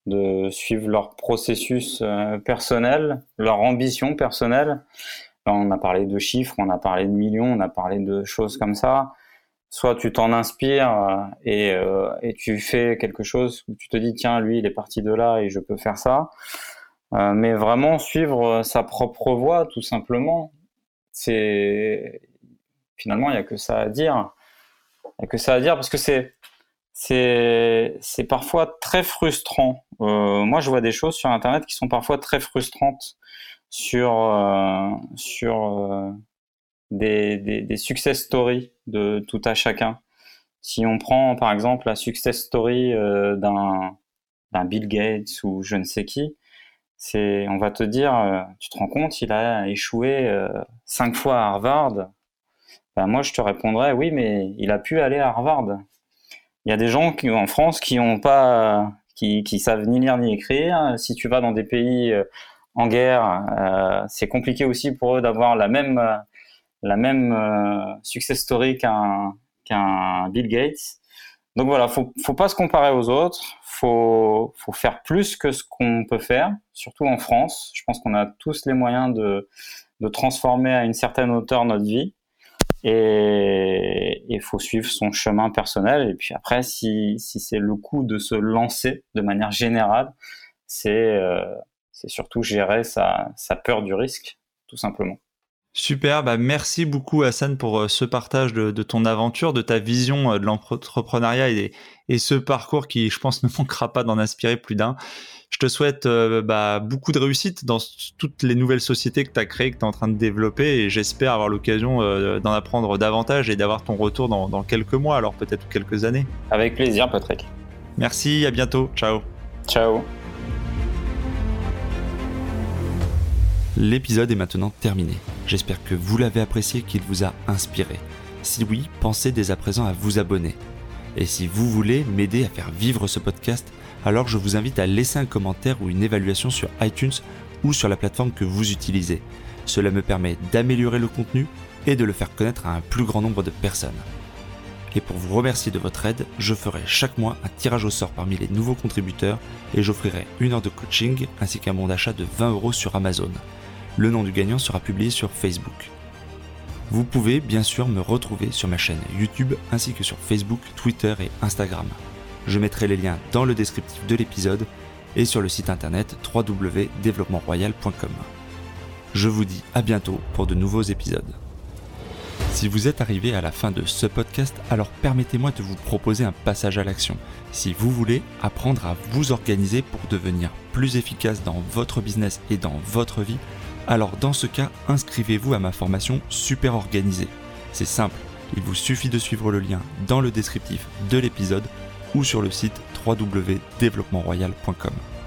de suivre leur processus euh, personnel, leur ambition personnelle. On a parlé de chiffres, on a parlé de millions, on a parlé de choses comme ça. Soit tu t'en inspires euh, et, euh, et, tu fais quelque chose où tu te dis tiens lui il est parti de là et je peux faire ça. mais vraiment suivre sa propre voie tout simplement. C'est finalement il n'y a que ça à dire. Il n'y a que ça à dire parce que c'est c'est parfois très frustrant. Euh, moi, je vois des choses sur Internet qui sont parfois très frustrantes sur euh, sur euh, des, des, des, success stories de tout à chacun. Si on prend par exemple la success story d'un d'un Bill Gates ou je ne sais qui, c'est on va te dire, tu te rends compte, il a échoué cinq fois à Harvard? Ben, moi, je te répondrais oui, mais il a pu aller à Harvard il y a des gens qui, en France qui ont pas, qui, savent ni lire ni écrire. Si tu vas dans des pays euh, en guerre, euh, c'est compliqué aussi pour eux d'avoir la même, la même euh, success story qu'un qu'un Bill Gates. Donc voilà, faut faut pas se comparer aux autres. Faut faut faire plus que ce qu'on peut faire, surtout en France. Je pense qu'on a tous les moyens de de transformer à une certaine hauteur notre vie. Et il faut suivre son chemin personnel. Et puis après, si, si c'est le coup de se lancer de manière générale, c'est euh, surtout gérer sa, sa peur du risque, tout simplement. Super, bah merci beaucoup Hassan pour euh, ce partage de, ton aventure, de ta vision euh, de l'entrepreneuriat et, et, ce parcours qui, je pense, [LAUGHS] ne manquera pas d'en inspirer plus d'un. Je te souhaite euh, bah, beaucoup de réussite dans toutes les nouvelles sociétés que tu as créées, que tu es en train de développer et j'espère avoir l'occasion d'en apprendre davantage et d'avoir ton retour dans, dans quelques mois, alors peut-être quelques années. Avec plaisir Patrick. Merci, à bientôt, ciao. Ciao. L'épisode est maintenant terminé. J'espère que vous l'avez apprécié, qu'il vous a inspiré. Si oui, pensez dès à présent à vous abonner. Et si vous voulez m'aider à faire vivre ce podcast, alors je vous invite à laisser un commentaire ou une évaluation sur iTunes ou sur la plateforme que vous utilisez. Cela me permet d'améliorer le contenu et de le faire connaître à un plus grand nombre de personnes. Et pour vous remercier de votre aide, je ferai chaque mois un tirage au sort parmi les nouveaux contributeurs et j'offrirai une heure de coaching ainsi qu'un bon d'achat de 20 euros sur Amazon. Le nom du gagnant sera publié sur Facebook. Vous pouvez bien sûr me retrouver sur ma chaîne YouTube ainsi que sur Facebook, Twitter et Instagram. Je mettrai les liens dans le descriptif de l'épisode et sur le site internet www.développementroyal.com. Je vous dis à bientôt pour de nouveaux épisodes. Si vous êtes arrivé à la fin de ce podcast, alors permettez-moi de vous proposer un passage à l'action. Si vous voulez apprendre à vous organiser pour devenir plus efficace dans votre business et dans votre vie, alors dans ce cas, inscrivez-vous à ma formation super organisée. C'est simple, il vous suffit de suivre le lien dans le descriptif de l'épisode ou sur le site www.développementroyal.com.